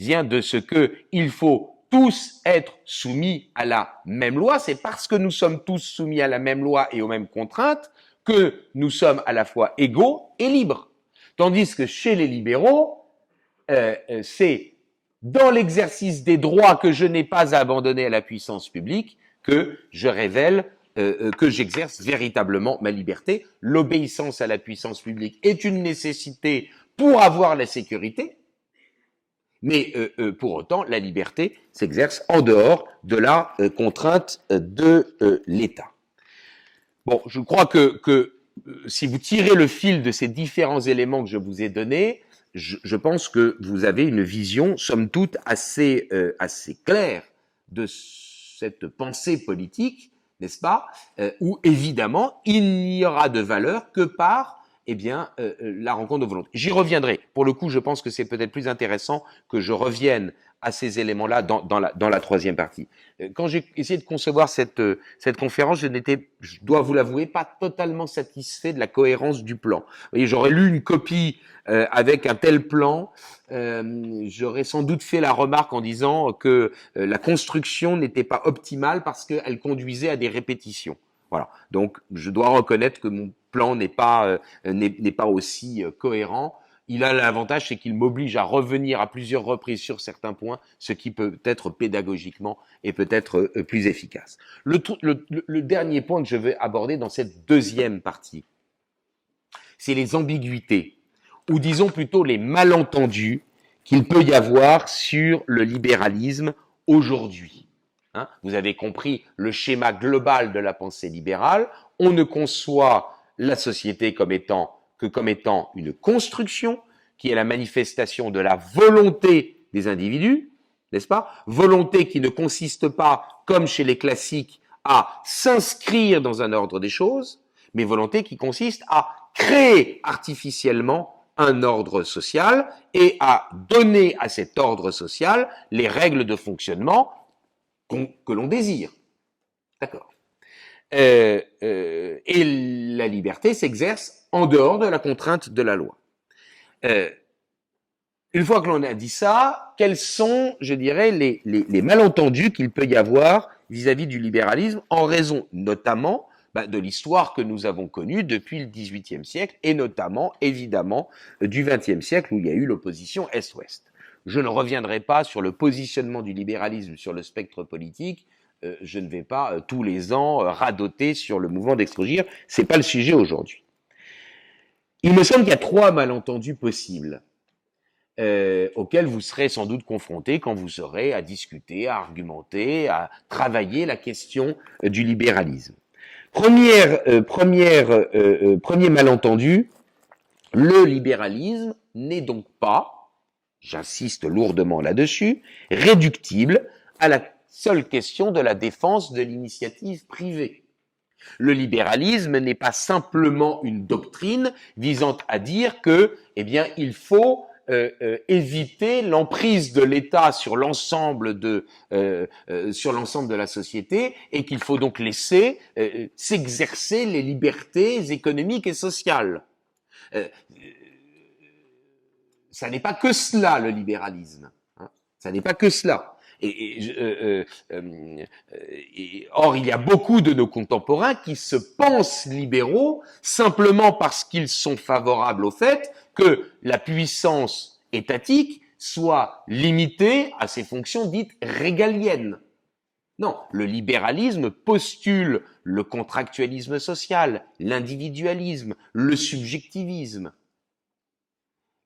vient de ce que il faut tous être soumis à la même loi. C'est parce que nous sommes tous soumis à la même loi et aux mêmes contraintes que nous sommes à la fois égaux et libres. Tandis que chez les libéraux, euh, euh, c'est dans l'exercice des droits que je n'ai pas abandonnés à la puissance publique que je révèle euh, que j'exerce véritablement ma liberté. L'obéissance à la puissance publique est une nécessité pour avoir la sécurité, mais pour autant, la liberté s'exerce en dehors de la contrainte de l'État. Bon, je crois que, que euh, si vous tirez le fil de ces différents éléments que je vous ai donnés, je, pense que vous avez une vision, somme toute, assez, euh, assez claire de cette pensée politique, n'est-ce pas euh, Où évidemment, il n'y aura de valeur que par eh bien, la rencontre de volonté. J'y reviendrai. Pour le coup, je pense que c'est peut-être plus intéressant que je revienne à ces éléments-là dans, dans, la, dans la troisième partie. Euh, quand j'ai essayé de concevoir cette, euh, cette conférence, je n'étais, je dois vous l'avouer, pas totalement satisfait de la cohérence du plan. J'aurais lu une copie euh, avec un tel plan, euh, j'aurais sans doute fait la remarque en disant que la construction n'était pas optimale parce qu'elle conduisait à des répétitions. Voilà. Donc, je dois reconnaître que mon plan n'est pas n'est pas aussi cohérent il a l'avantage, c'est qu'il m'oblige à revenir à plusieurs reprises sur certains points, ce qui peut être pédagogiquement et peut-être euh, plus efficace. Le, le, dernier point que je veux aborder dans cette deuxième partie, c'est les ambiguïtés, ou disons plutôt les malentendus qu'il peut y avoir sur le libéralisme aujourd'hui. Hein Vous avez compris le schéma global de la pensée libérale. On ne conçoit la société que comme étant une construction qui est la manifestation de la volonté des individus, n'est-ce pas? Volonté qui ne consiste pas, comme chez les classiques, à s'inscrire dans un ordre des choses, mais volonté qui consiste à créer artificiellement un ordre social et à donner à cet ordre social les règles de fonctionnement que l'on désire. D'accord. Euh, euh, et la liberté s'exerce en dehors de la contrainte de la loi. Euh, une fois que l'on a dit ça, quels sont, je dirais, les, malentendus qu'il peut y avoir vis-à-vis -vis du libéralisme, en raison notamment bah, de l'histoire que nous avons connue depuis le XVIIIe siècle, et notamment, évidemment, du XXe siècle où il y a eu l'opposition Est-Ouest. Je ne reviendrai pas sur le positionnement du libéralisme sur le spectre politique. Euh, je ne vais pas euh, tous les ans euh, radoter sur le mouvement d'extrogir. C'est pas le sujet aujourd'hui. Il me semble qu'il y a trois malentendus possibles auxquels vous serez sans doute confrontés quand vous serez à discuter, à argumenter, à travailler la question du libéralisme. Première, premier malentendu, le libéralisme n'est donc pas, j'insiste lourdement là-dessus, réductible à la seule question de la défense de l'initiative privée. Le libéralisme n'est pas simplement une doctrine visant à dire que, eh bien, il faut euh, euh, éviter l'emprise de l'État sur l'ensemble de euh, euh sur l'ensemble de la société et qu'il faut donc laisser s'exercer les libertés économiques et sociales. Ça n'est pas que cela le libéralisme. Hein. Ça n'est pas que cela. Euh, euh, et, or, il y a beaucoup de nos contemporains qui se pensent libéraux simplement parce qu'ils sont favorables au fait que la puissance étatique soit limitée à ses fonctions dites régaliennes. Non, le libéralisme postule le contractualisme social, l'individualisme, le subjectivisme.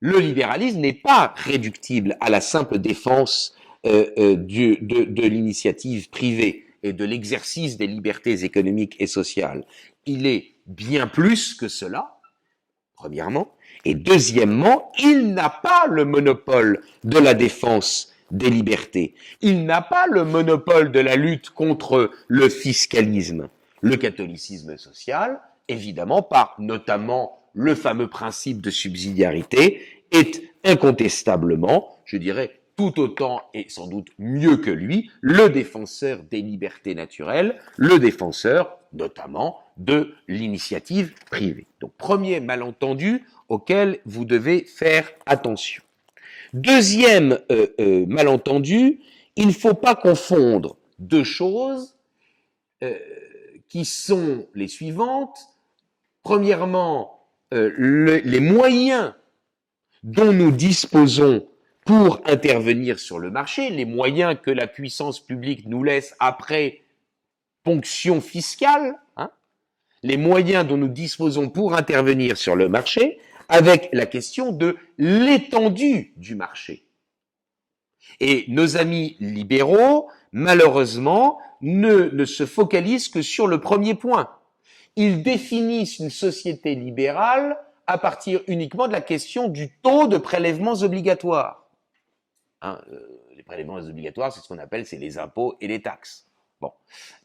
Le libéralisme n'est pas réductible à la simple défense euh, euh, du, de, de l'initiative privée et de l'exercice des libertés économiques et sociales. Il est bien plus que cela, premièrement, et deuxièmement, il n'a pas le monopole de la défense des libertés. Il n'a pas le monopole de la lutte contre le fiscalisme. Le catholicisme social, évidemment, par notamment le fameux principe de subsidiarité, est incontestablement, je dirais, tout autant et sans doute mieux que lui, le défenseur des libertés naturelles, le défenseur notamment de l'initiative privée. Donc premier malentendu auquel vous devez faire attention. Deuxième euh, euh, malentendu, il ne faut pas confondre deux choses euh, qui sont les suivantes. Premièrement, euh, le, les moyens dont nous disposons pour intervenir sur le marché, les moyens que la puissance publique nous laisse après ponction fiscale, hein, les moyens dont nous disposons pour intervenir sur le marché, avec la question de l'étendue du marché. Et nos amis libéraux, malheureusement, ne se focalisent que sur le premier point. Ils définissent une société libérale à partir uniquement de la question du taux de prélèvements obligatoires. Hein, euh, les prélèvements obligatoires, c'est ce qu'on appelle, c'est les impôts et les taxes. Bon,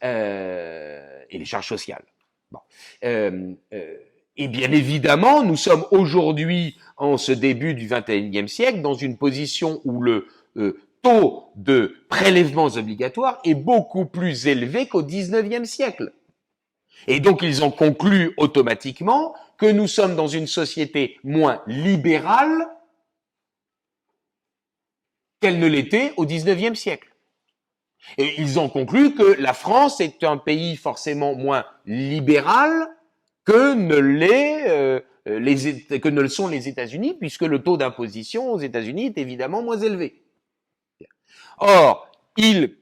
euh, et les charges sociales. Bon, euh, euh et bien évidemment, nous sommes aujourd'hui, en ce début du XXIe siècle, dans une position où le euh, taux de prélèvements obligatoires est beaucoup plus élevé qu'au XIXe siècle. Et donc ils ont conclu automatiquement que nous sommes dans une société moins libérale qu'elle ne l'était au XIXe siècle. Et ils ont conclu que la France est un pays forcément moins libéral que ne l'est euh, que ne le sont les États-Unis, puisque le taux d'imposition aux États-Unis est évidemment moins élevé. Or, ils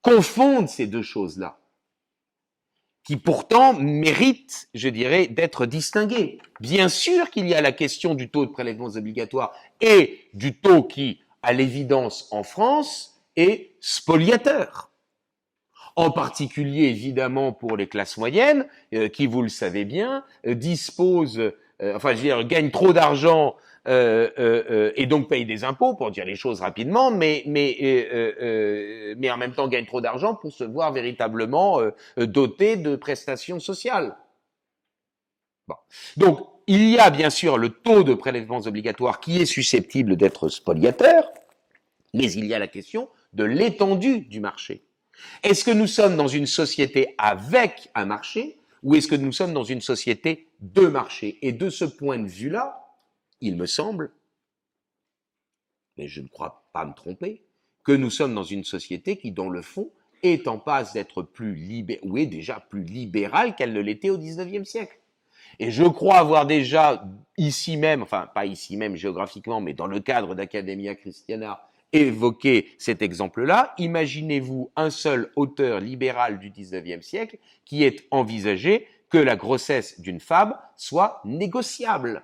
confondent ces deux choses-là. Qui pourtant mérite, je dirais, d'être distingué. Bien sûr qu'il y a la question du taux de prélèvements obligatoires et du taux qui, à l'évidence en France, est spoliateur. En particulier, évidemment, pour les classes moyennes, euh, qui, vous le savez bien, euh, disposent, euh, enfin, je veux dire, gagnent trop d'argent euh, euh, euh, et donc paye des impôts pour dire les choses rapidement, mais mais mais en même temps gagne trop d'argent pour se voir véritablement doté de prestations sociales. Bon. Donc il y a bien sûr le taux de prélèvements obligatoires qui est susceptible d'être spoliateur, mais il y a la question de l'étendue du marché. Est-ce que nous sommes dans une société avec un marché ou est-ce que nous sommes dans une société de marché? Et de ce point de vue-là, il me semble, mais je ne crois pas me tromper, que nous sommes dans une société qui, dans le fond, est en passe d'être plus libérale, ou est déjà plus libérale qu'elle ne l'était au XIXe siècle. Et je crois avoir déjà ici même, enfin pas ici même géographiquement, mais dans le cadre d'Academia Christiana, évoqué cet exemple-là. Imaginez-vous un seul auteur libéral du XIXe siècle qui ait envisagé que la grossesse d'une femme soit négociable.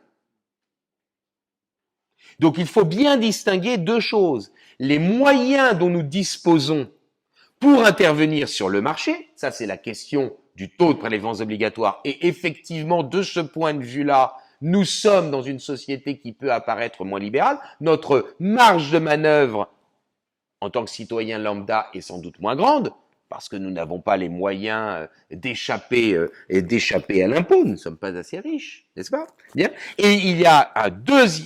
Donc il faut bien distinguer deux choses. Les moyens dont nous disposons pour intervenir sur le marché, ça c'est la question du taux de prélèvements obligatoires. Et effectivement, de ce point de vue-là, nous sommes dans une société qui peut apparaître moins libérale. Notre marge de manœuvre en tant que citoyen lambda est sans doute moins grande parce que nous n'avons pas les moyens euh, d'échapper euh, et d'échapper à l'impôt. Nous ne sommes pas assez riches, n'est-ce pas? Et il y a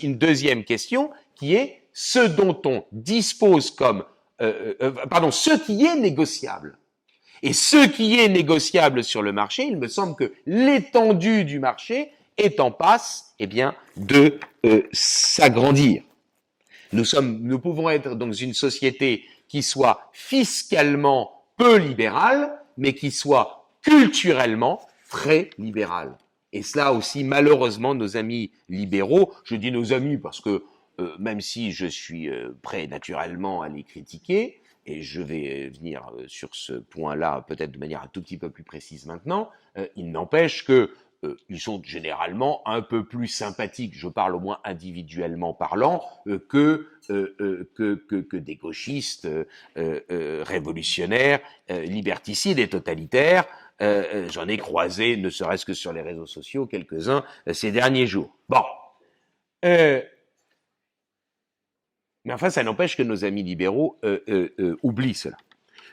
une deuxième question qui est ce dont on dispose comme, euh, pardon, ce qui est négociable. Et ce qui est négociable sur le marché, il me semble que l'étendue du marché est en passe, eh bien, de s'agrandir. Nous sommes, nous pouvons être dans une société qui soit fiscalement peu libéral, mais qui soit culturellement très libéral. Et cela aussi, malheureusement, nos amis libéraux, je dis nos amis parce que euh, même si je suis euh, prêt naturellement à les critiquer, et je vais venir euh, sur ce point-là peut-être de manière un tout petit peu plus précise maintenant, il n'empêche que euh, ils sont généralement un peu plus sympathiques, je parle au moins individuellement parlant, euh, que, euh, que, que, que, des gauchistes révolutionnaires, liberticides et totalitaires. J'en ai croisé, ne serait-ce que sur les réseaux sociaux, quelques-uns ces derniers jours. Bon. mais enfin, ça n'empêche que nos amis libéraux oublient cela.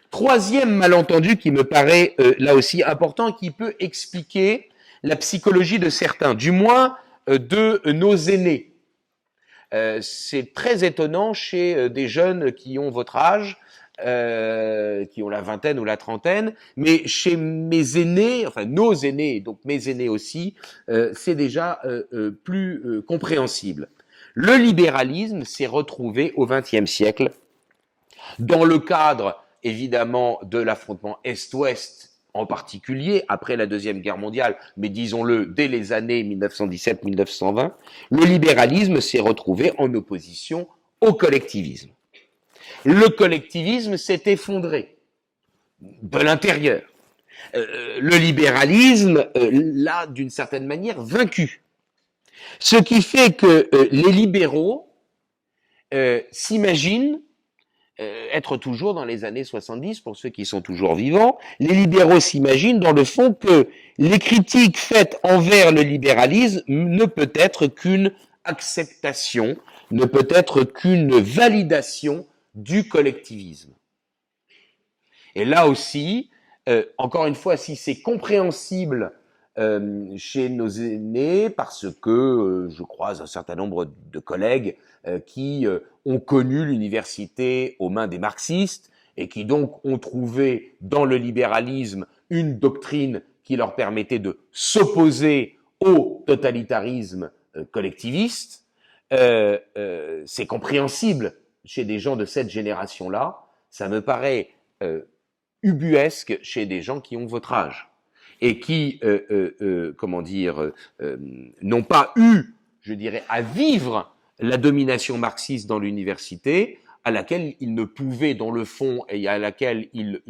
Troisième malentendu qui me paraît là aussi important, qui peut expliquer la psychologie de certains, du moins euh, de nos aînés. Euh, c'est très étonnant chez euh, des jeunes qui ont votre âge, qui ont la vingtaine ou la trentaine, mais chez mes aînés, enfin nos aînés, donc mes aînés aussi, c'est déjà plus compréhensible. Le libéralisme s'est retrouvé au XXe siècle dans le cadre évidemment de l'affrontement Est-Ouest en particulier après la Deuxième Guerre mondiale, mais disons-le, dès les années 1917-1920, le libéralisme s'est retrouvé en opposition au collectivisme. Le collectivisme s'est effondré de l'intérieur. Euh, le libéralisme euh, l'a d'une certaine manière vaincu. Ce qui fait que euh, les libéraux s'imaginent euh, être toujours dans les années 70 pour ceux qui sont toujours vivants. Les libéraux s'imaginent dans le fond que les critiques faites envers le libéralisme ne peut être qu'une acceptation, ne peut être qu'une validation du collectivisme. Et là aussi, euh, encore une fois, si c'est compréhensible euh, chez nos aînés parce que euh, je croise un certain nombre de collègues euh, qui ont connu l'université aux mains des marxistes et qui donc ont trouvé dans le libéralisme une doctrine qui leur permettait de s'opposer au totalitarisme collectiviste. C'est compréhensible chez des gens de cette génération-là. Ça me paraît ubuesque chez des gens qui ont votre âge et qui, euh, euh, euh, comment dire, n'ont pas eu, je dirais, à vivre la domination marxiste dans l'université, à laquelle ils ne pouvaient, dans le fond, et à laquelle ils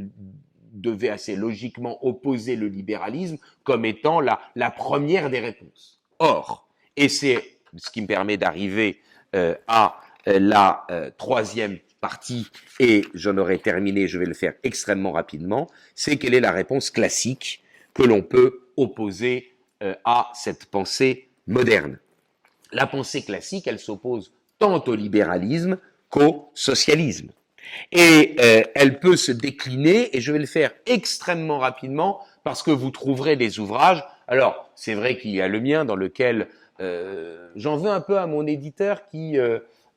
devait assez logiquement opposer le libéralisme comme étant la, première des réponses. Or, et c'est ce qui me permet d'arriver euh, à euh, la euh, troisième partie, et j'en aurai terminé, je vais le faire extrêmement rapidement, c'est quelle est la réponse classique que l'on peut opposer à cette pensée moderne. La pensée classique, elle s'oppose tant au libéralisme qu'au socialisme. Et elle peut se décliner, et je vais le faire extrêmement rapidement, parce que vous trouverez des ouvrages. Alors, c'est vrai qu'il y a le mien dans lequel euh, j'en veux un peu à mon éditeur qui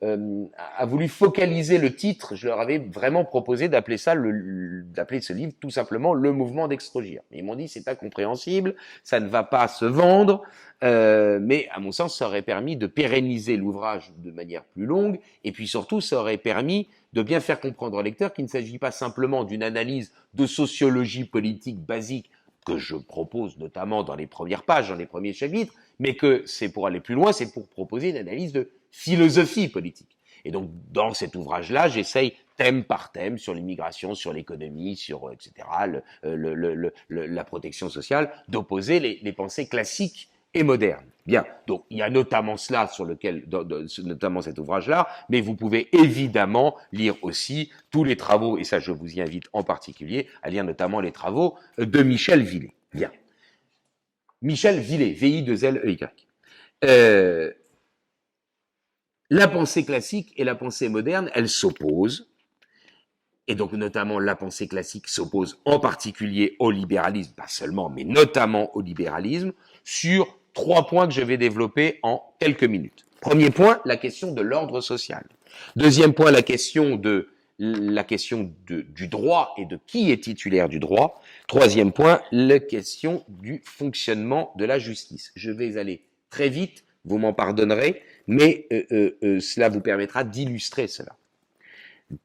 euh, euh, a voulu focaliser le titre. Je leur avais vraiment proposé d'appeler ça, d'appeler ce livre tout simplement le mouvement d'extrogir. Ils m'ont dit c'est incompréhensible, ça ne va pas se vendre. mais à mon sens, ça aurait permis de pérenniser l'ouvrage de manière plus longue, et puis surtout, ça aurait permis de bien faire comprendre au lecteur qu'il ne s'agit pas simplement d'une analyse de sociologie politique basique que je propose notamment dans les premières pages, dans les premiers chapitres, mais que c'est pour aller plus loin, c'est pour proposer une analyse de philosophie politique. Et donc, dans cet ouvrage-là, j'essaye thème par thème sur l'immigration, sur l'économie, sur euh, etc., euh, le, le, la protection sociale, d'opposer les, les, pensées classiques et modernes. Bien, donc il y a notamment cela sur lequel, notamment cet ouvrage-là, mais vous pouvez évidemment lire aussi tous les travaux, et ça je vous y invite en particulier à lire notamment les travaux de Michel Villet. Bien. Michel Villet, V-I-2-L-E-Y. Euh, la pensée classique et la pensée moderne, elles s'opposent, et donc notamment la pensée classique s'oppose en particulier au libéralisme, pas seulement, mais notamment au libéralisme, sur trois points que je vais développer en quelques minutes. Premier point, la question de l'ordre social. Deuxième point, la question de la question du droit et de qui est titulaire du droit. Troisième point, la question du fonctionnement de la justice. Je vais aller très vite, vous m'en pardonnerez, mais euh, euh, euh, cela vous permettra d'illustrer cela,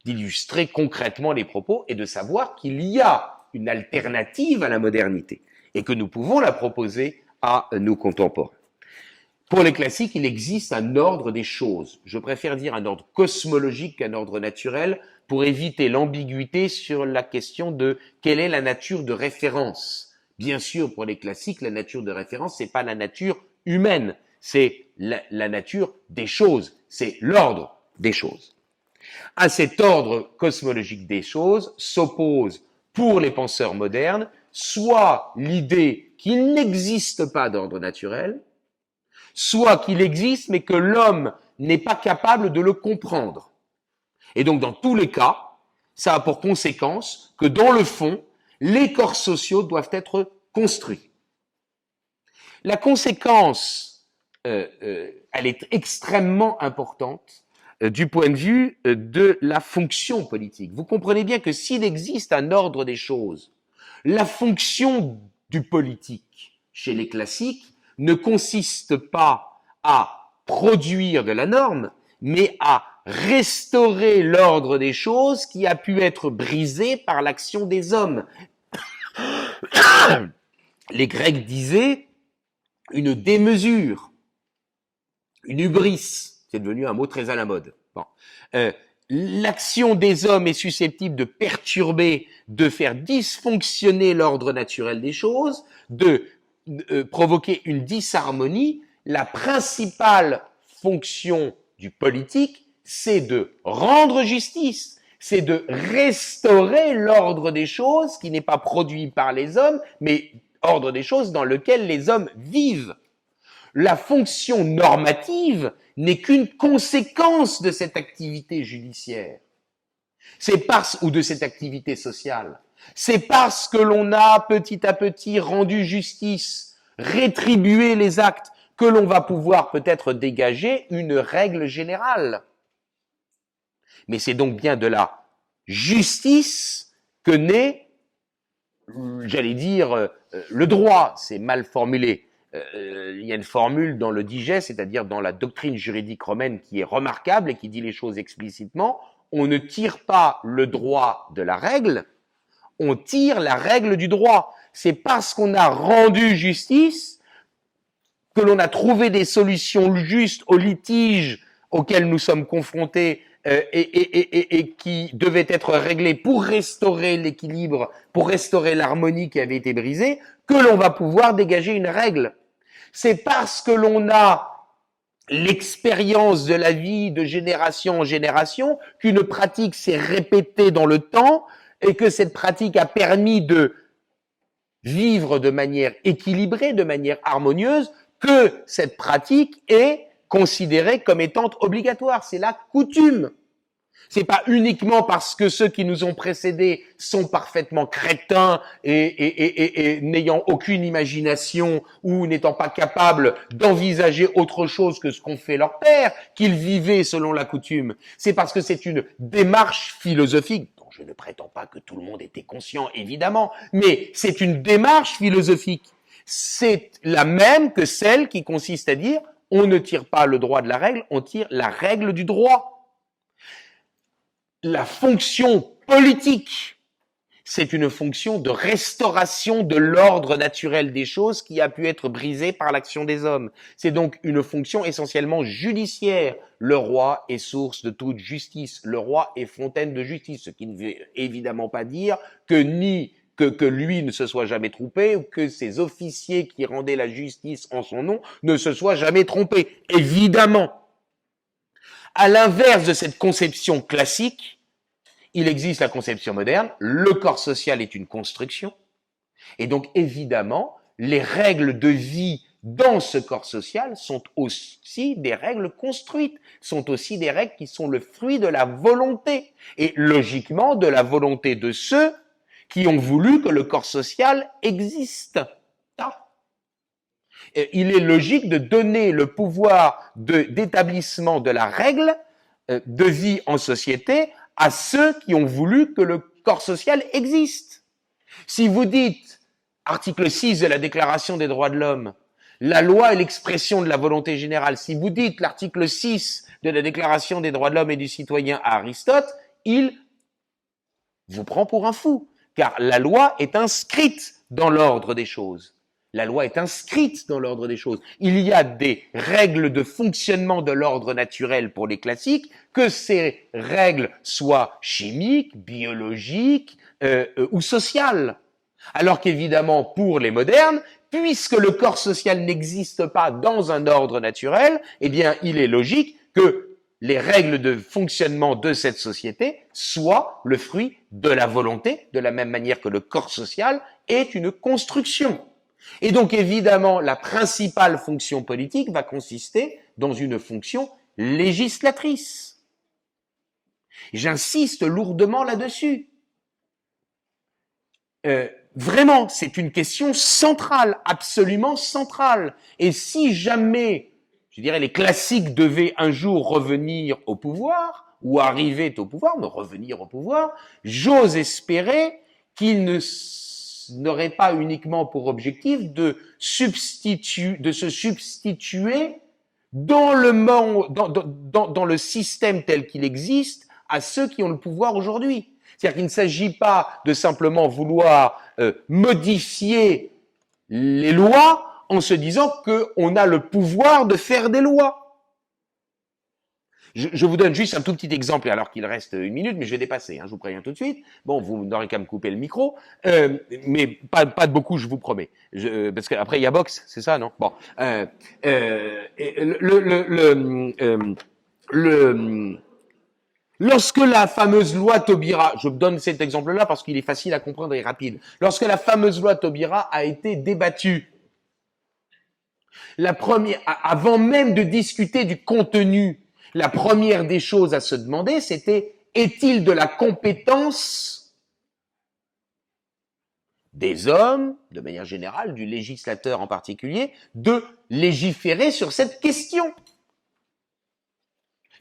d'illustrer concrètement les propos et de savoir qu'il y a une alternative à la modernité et que nous pouvons la proposer à nos contemporains. Pour les classiques, il existe un ordre des choses. Je préfère dire un ordre cosmologique qu'un ordre naturel pour éviter l'ambiguïté sur la question de quelle est la nature de référence. Bien sûr, pour les classiques, la nature de référence, c'est pas la nature humaine, c'est la, la nature des choses, c'est l'ordre des choses. À cet ordre cosmologique des choses s'oppose pour les penseurs modernes soit l'idée qu'il n'existe pas d'ordre naturel, soit qu'il existe mais que l'homme n'est pas capable de le comprendre. Et donc dans tous les cas, ça a pour conséquence que dans le fond, les corps sociaux doivent être construits. La conséquence, euh, euh, elle est extrêmement importante euh, du point de vue de la fonction politique. Vous comprenez bien que s'il existe un ordre des choses la fonction du politique chez les classiques ne consiste pas à produire de la norme, mais à restaurer l'ordre des choses qui a pu être brisé par l'action des hommes. Les Grecs disaient une démesure, une hubris, c'est devenu un mot très à la mode. Bon. Euh, l'action des hommes est susceptible de perturber, de faire dysfonctionner l'ordre naturel des choses, de euh, provoquer une disharmonie, la principale fonction du politique, c'est de rendre justice, c'est de restaurer l'ordre des choses qui n'est pas produit par les hommes, mais ordre des choses dans lequel les hommes vivent. La fonction normative, n'est qu'une conséquence de cette activité judiciaire. C'est parce, ou de cette activité sociale. C'est parce que l'on a petit à petit rendu justice, rétribué les actes, que l'on va pouvoir peut-être dégager une règle générale. Mais c'est donc bien de la justice que naît, j'allais dire, euh, le droit. C'est mal formulé. Euh, il y a une formule dans le digeste, c'est-à-dire dans la doctrine juridique romaine qui est remarquable et qui dit les choses explicitement. On ne tire pas le droit de la règle, on tire la règle du droit. C'est parce qu'on a rendu justice que l'on a trouvé des solutions justes aux litiges auxquels nous sommes confrontés euh, et, et, qui devait être réglé pour restaurer l'équilibre, pour restaurer l'harmonie qui avait été brisée, que l'on va pouvoir dégager une règle. C'est parce que l'on a l'expérience de la vie de génération en génération qu'une pratique s'est répétée dans le temps et que cette pratique a permis de vivre de manière équilibrée, de manière harmonieuse, que cette pratique est considérée comme étant obligatoire. C'est la coutume. C'est pas uniquement parce que ceux qui nous ont précédés sont parfaitement crétins et, et, et, et n'ayant aucune imagination ou n'étant pas capables d'envisager autre chose que ce qu'ont fait leurs pères qu'ils vivaient selon la coutume. C'est parce que c'est une démarche philosophique dont je ne prétends pas que tout le monde était conscient, évidemment, mais c'est une démarche philosophique. C'est la même que celle qui consiste à dire on ne tire pas le droit de la règle, on tire la règle du droit. La fonction politique, c'est une fonction de restauration de l'ordre naturel des choses qui a pu être brisé par l'action des hommes. C'est donc une fonction essentiellement judiciaire. Le roi est source de toute justice. Le roi est fontaine de justice, ce qui ne veut évidemment pas dire que ni que, que lui ne se soit jamais trompé ou que ses officiers qui rendaient la justice en son nom ne se soient jamais trompés. Évidemment. À l'inverse de cette conception classique, il existe la conception moderne. Le corps social est une construction. Et donc, évidemment, les règles de vie dans ce corps social sont aussi des règles construites, sont aussi des règles qui sont le fruit de la volonté, et logiquement de la volonté de ceux qui ont voulu que le corps social existe. Il est logique de donner le pouvoir d'établissement de, la règle euh, de vie en société à ceux qui ont voulu que le corps social existe. Si vous dites, article 6 de la Déclaration des droits de l'homme, la loi est l'expression de la volonté générale. Si vous dites l'article 6 de la Déclaration des droits de l'homme et du citoyen à Aristote, il vous prend pour un fou car la loi est inscrite dans l'ordre des choses. La loi est inscrite dans l'ordre des choses. Il y a des règles de fonctionnement de l'ordre naturel pour les classiques, que ces règles soient chimiques, biologiques euh, euh, ou sociales. Alors qu'évidemment, pour les modernes, puisque le corps social n'existe pas dans un ordre naturel, eh bien, il est logique que les règles de fonctionnement de cette société soient le fruit de la volonté, de la même manière que le corps social est une construction. Et donc évidemment, la principale fonction politique va consister dans une fonction législatrice. J'insiste lourdement là-dessus. Euh, vraiment, c'est une question centrale, absolument centrale. Et si jamais je dirais, les classiques devaient un jour revenir au pouvoir, ou arriver au pouvoir, mais revenir au pouvoir, j'ose espérer qu'ils ne n'auraient pas uniquement pour objectif de, substituer, de se substituer dans le, monde, dans le système tel qu'il existe à ceux qui ont le pouvoir aujourd'hui. C'est-à-dire qu'il ne s'agit pas de simplement vouloir euh, modifier les lois, en se disant qu'on a le pouvoir de faire des lois. Je, vous donne juste un tout petit exemple, alors qu'il reste une minute, mais je vais dépasser, hein, je vous préviens tout de suite. Bon, vous n'aurez qu'à me couper le micro, euh, mais pas, de beaucoup, je vous promets. Je, parce qu'après, il y a box, c'est ça, non? Bon. Euh, euh, euh, Lorsque la fameuse loi Taubira, je donne cet exemple-là parce qu'il est facile à comprendre et rapide, lorsque la fameuse loi Taubira a été débattue la première, avant même de discuter du contenu, la première des choses à se demander, c'était est-il de la compétence des hommes, de manière générale, du législateur en particulier, de légiférer sur cette question?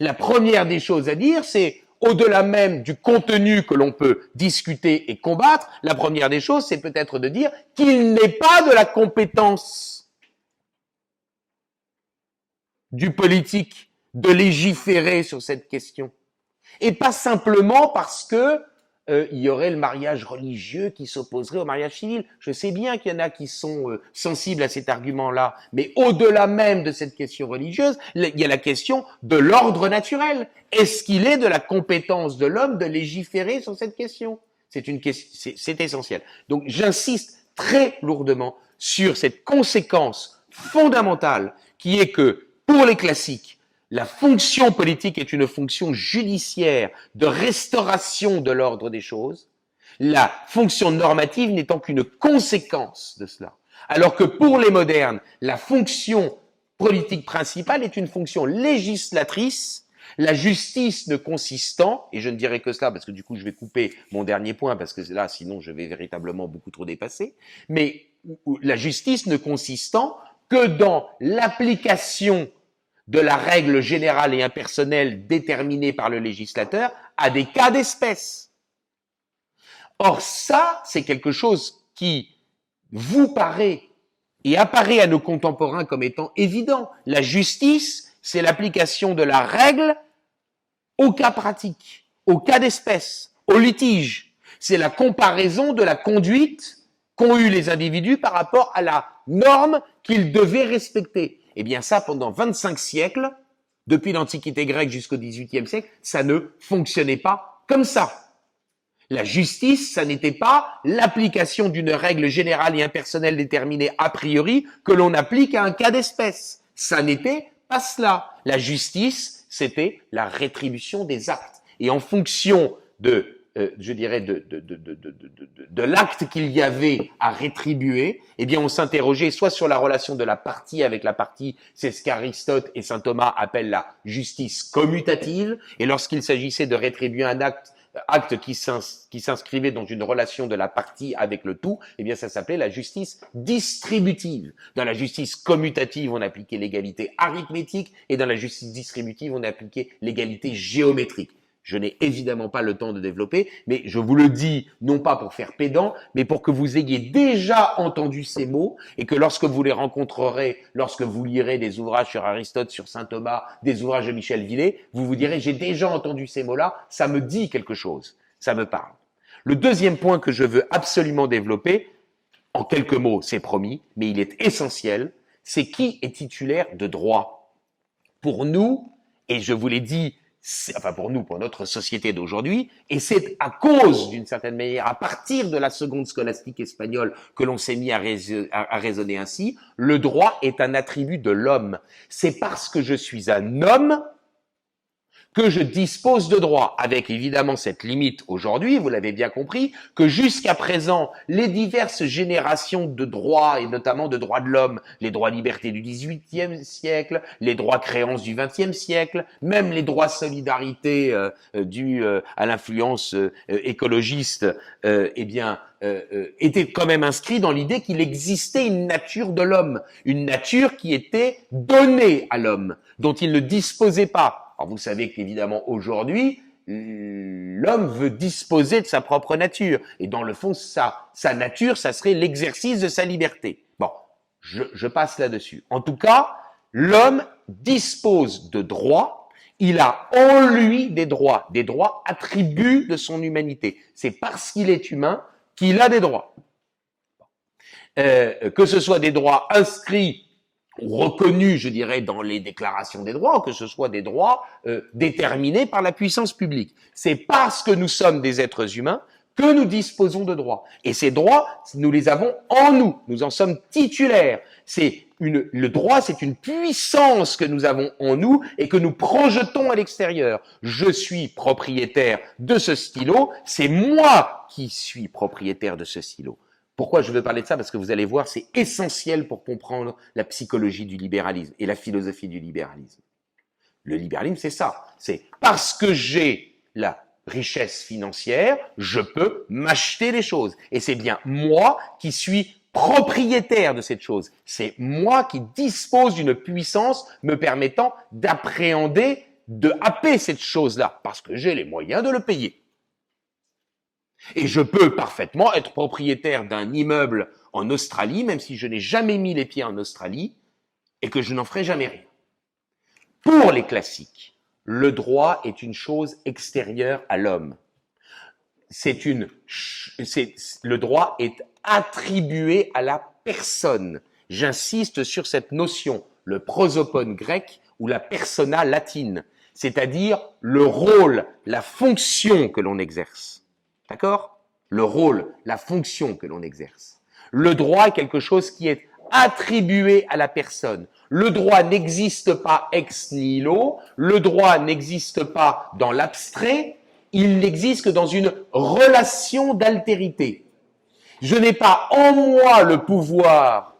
La première des choses à dire, c'est au-delà même du contenu que l'on peut discuter et combattre, la première des choses, c'est peut-être de dire qu'il n'est pas de la compétence du politique de légiférer sur cette question. Et pas simplement parce que euh, il y aurait le mariage religieux qui s'opposerait au mariage civil. Je sais bien qu'il y en a qui sont euh, sensibles à cet argument-là, mais au-delà même de cette question religieuse, il y a la question de l'ordre naturel. Est-ce qu'il est de la compétence de l'homme de légiférer sur cette question? C'est une question, c'est essentiel. Donc j'insiste très lourdement sur cette conséquence fondamentale qui est que pour les classiques, la fonction politique est une fonction judiciaire de restauration de l'ordre des choses, la fonction normative n'étant qu'une conséquence de cela. Alors que pour les modernes, la fonction politique principale est une fonction législatrice, la justice ne consistant, et je ne dirai que cela parce que du coup je vais couper mon dernier point parce que là sinon je vais véritablement beaucoup trop dépasser, mais la justice ne consistant que dans l'application de la règle générale et impersonnelle déterminée par le législateur à des cas d'espèce. Or ça, c'est quelque chose qui vous paraît et apparaît à nos contemporains comme étant évident. La justice, c'est l'application de la règle au cas pratique, au cas d'espèce, au litige. C'est la comparaison de la conduite qu'ont eu les individus par rapport à la norme qu'ils devaient respecter. Eh bien ça, pendant 25 siècles, depuis l'Antiquité grecque jusqu'au XVIIIe siècle, ça ne fonctionnait pas comme ça. La justice, ça n'était pas l'application d'une règle générale et impersonnelle déterminée a priori que l'on applique à un cas d'espèce. Ça n'était pas cela. La justice, c'était la rétribution des actes. Et en fonction de euh, je dirais, de, de, de, de l'acte qu'il y avait à rétribuer, eh bien, on s'interrogeait soit sur la relation de la partie avec la partie, c'est ce qu'Aristote et saint Thomas appellent la justice commutative, et lorsqu'il s'agissait de rétribuer un acte, acte qui s'inscrivait dans une relation de la partie avec le tout, eh bien, ça s'appelait la justice distributive. Dans la justice commutative, on appliquait l'égalité arithmétique, et dans la justice distributive, on appliquait l'égalité géométrique. Je n'ai évidemment pas le temps de développer, mais je vous le dis non pas pour faire pédant, mais pour que vous ayez déjà entendu ces mots et que lorsque vous les rencontrerez, lorsque vous lirez des ouvrages sur Aristote, sur Saint Thomas, des ouvrages de Michel Villet, vous vous direz j'ai déjà entendu ces mots-là, ça me dit quelque chose, ça me parle. Le deuxième point que je veux absolument développer, en quelques mots, c'est promis, mais il est essentiel, c'est qui est titulaire de droit. Pour nous, et je vous l'ai dit enfin pour nous, pour notre société d'aujourd'hui, et c'est à cause, d'une certaine manière, à partir de la seconde scolastique espagnole que l'on s'est mis à, à, raisonner ainsi, le droit est un attribut de l'homme. C'est parce que je suis un homme que je dispose de droits, avec évidemment cette limite aujourd'hui, vous l'avez bien compris, que jusqu'à présent, les diverses générations de droits, et notamment de droits de l'homme, les droits libertés du XVIIIe siècle, les droits créances du XXe siècle, même les droits solidarité euh, euh dus euh, à l'influence euh, écologiste, eh bien, étaient quand même inscrits dans l'idée qu'il existait une nature de l'homme, une nature qui était donnée à l'homme, dont il ne disposait pas alors vous savez qu'évidemment aujourd'hui, l'homme veut disposer de sa propre nature. Et dans le fond, sa, sa nature, ça serait l'exercice de sa liberté. Bon, je, je passe là-dessus. En tout cas, l'homme dispose de droits. Il a en lui des droits, des droits attributs de son humanité. C'est parce qu'il est humain qu'il a des droits. Euh, que ce soit des droits inscrits reconnus, je dirais, dans les déclarations des droits, que ce soit des droits euh, déterminés par la puissance publique. C'est parce que nous sommes des êtres humains que nous disposons de droits. Et ces droits, nous les avons en nous. Nous en sommes titulaires. C'est une, le droit, c'est une puissance que nous avons en nous et que nous projetons à l'extérieur. Je suis propriétaire de ce stylo. C'est moi qui suis propriétaire de ce stylo. Pourquoi je veux parler de ça? Parce que vous allez voir, c'est essentiel pour comprendre la psychologie du libéralisme et la philosophie du libéralisme. Le libéralisme, c'est ça. C'est parce que j'ai la richesse financière, je peux m'acheter des choses. Et c'est bien moi qui suis propriétaire de cette chose. C'est moi qui dispose d'une puissance me permettant d'appréhender, de happer cette chose-là, parce que j'ai les moyens de le payer. Et je peux parfaitement être propriétaire d'un immeuble en Australie, même si je n'ai jamais mis les pieds en Australie, et que je n'en ferai jamais rien. Pour les classiques, le droit est une chose extérieure à l'homme. c'est une, le droit est attribué à la personne. J'insiste sur cette notion, le prosopone grec ou la persona latine, c'est-à-dire le rôle, la fonction que l'on exerce. D'accord? Le rôle, la fonction que l'on exerce. Le droit est quelque chose qui est attribué à la personne. Le droit n'existe pas ex nihilo, le droit n'existe pas dans l'abstrait, il n'existe que dans une relation d'altérité. Je n'ai pas en moi le pouvoir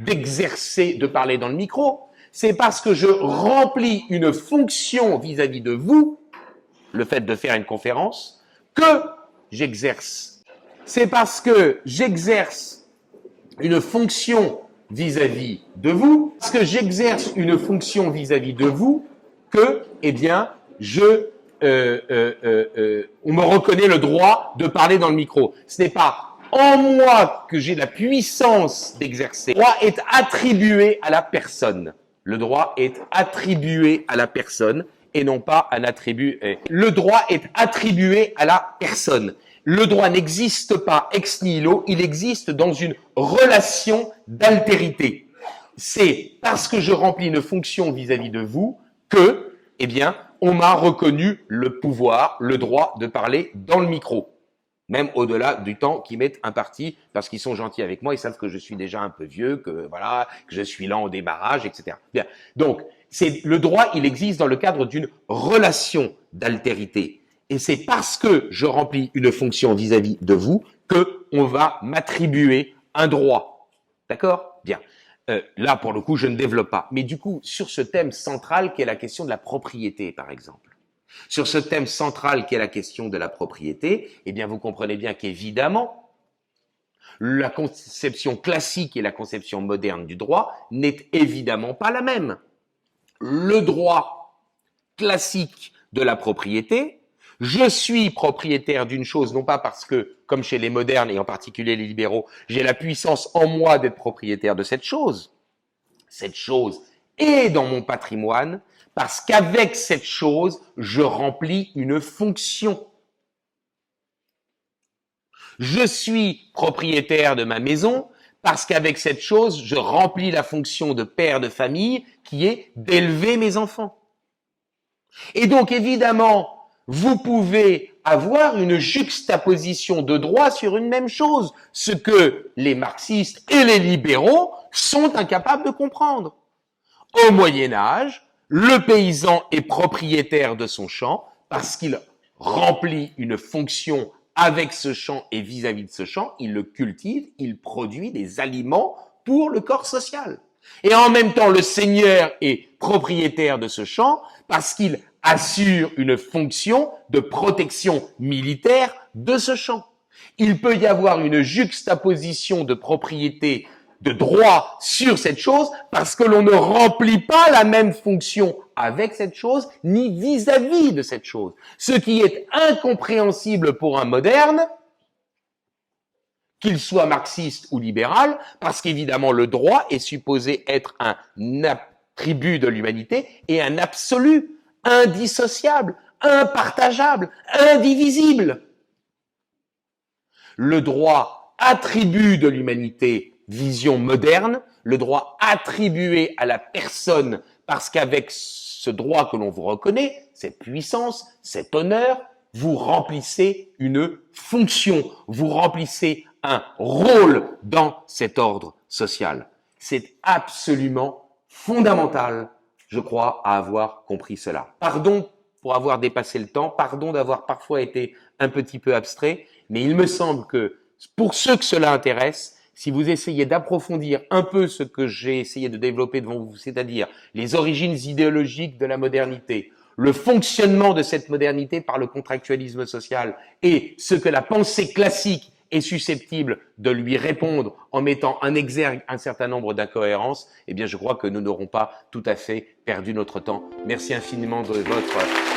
d'exercer, de parler dans le micro, c'est parce que je remplis une fonction vis-à-vis de vous, le fait de faire une conférence, que j'exerce. C'est parce que j'exerce une fonction vis-à-vis de vous, parce que j'exerce une fonction vis-à-vis de vous, que, eh bien, je, euh, euh, euh, on me reconnaît le droit de parler dans le micro. Ce n'est pas en moi que j'ai la puissance d'exercer. Le droit est attribué à la personne. Le droit est attribué à la personne et non pas un attribut. Le droit est attribué à la personne le droit n'existe pas ex nihilo, il existe dans une relation d'altérité. C'est parce que je remplis une fonction vis-à-vis de vous que, eh bien, on m'a reconnu le pouvoir, le droit de parler dans le micro. Même au-delà du temps qu'ils mettent imparti, parce qu'ils sont gentils avec moi, ils savent que je suis déjà un peu vieux, que voilà, que je suis lent au débarrage, etc. Bien. Donc, c'est le droit, il existe dans le cadre d'une relation d'altérité. Et c'est parce que je remplis une fonction vis-à-vis de vous que on va m'attribuer un droit. D'accord? Bien. Euh, là, pour le coup, je ne développe pas. Mais du coup, sur ce thème central qui est la question de la propriété, par exemple. Sur ce thème central qui est la question de la propriété, eh bien, vous comprenez bien qu'évidemment, la conception classique et la conception moderne du droit n'est évidemment pas la même. Le droit classique de la propriété, je suis propriétaire d'une chose, non pas parce que, comme chez les modernes et en particulier les libéraux, j'ai la puissance en moi d'être propriétaire de cette chose. Cette chose est dans mon patrimoine parce qu'avec cette chose, je remplis une fonction. Je suis propriétaire de ma maison parce qu'avec cette chose, je remplis la fonction de père de famille qui est d'élever mes enfants. Et donc évidemment, vous pouvez avoir une juxtaposition de droit sur une même chose, ce que les marxistes et les libéraux sont incapables de comprendre. Au Moyen Âge, le paysan est propriétaire de son champ parce qu'il remplit une fonction avec ce champ et vis-à-vis de ce champ, il le cultive, il produit des aliments pour le corps social. Et en même temps, le seigneur est propriétaire de ce champ parce qu'il assure une fonction de protection militaire de ce champ. Il peut y avoir une juxtaposition de propriété de droit sur cette chose parce que l'on ne remplit pas la même fonction avec cette chose ni vis-à-vis de cette chose. Ce qui est incompréhensible pour un moderne, qu'il soit marxiste ou libéral, parce qu'évidemment le droit est supposé être un attribut de l'humanité et un absolu indissociable, impartageable, indivisible. Le droit attribue de l'humanité vision moderne, le droit attribué à la personne parce qu'avec ce droit que l'on vous reconnaît, cette puissance, cet honneur, vous remplissez une fonction, vous remplissez un rôle dans cet ordre social. C'est absolument fondamental je crois, à avoir compris cela. Pardon pour avoir dépassé le temps, pardon d'avoir parfois été un petit peu abstrait, mais il me semble que pour ceux que cela intéresse, si vous essayez d'approfondir un peu ce que j'ai essayé de développer devant vous, c'est-à-dire les origines idéologiques de la modernité, le fonctionnement de cette modernité par le contractualisme social et ce que la pensée classique est susceptible de lui répondre en mettant en exergue un certain nombre d'incohérences, eh bien je crois que nous n'aurons pas tout à fait perdu notre temps. Merci infiniment de votre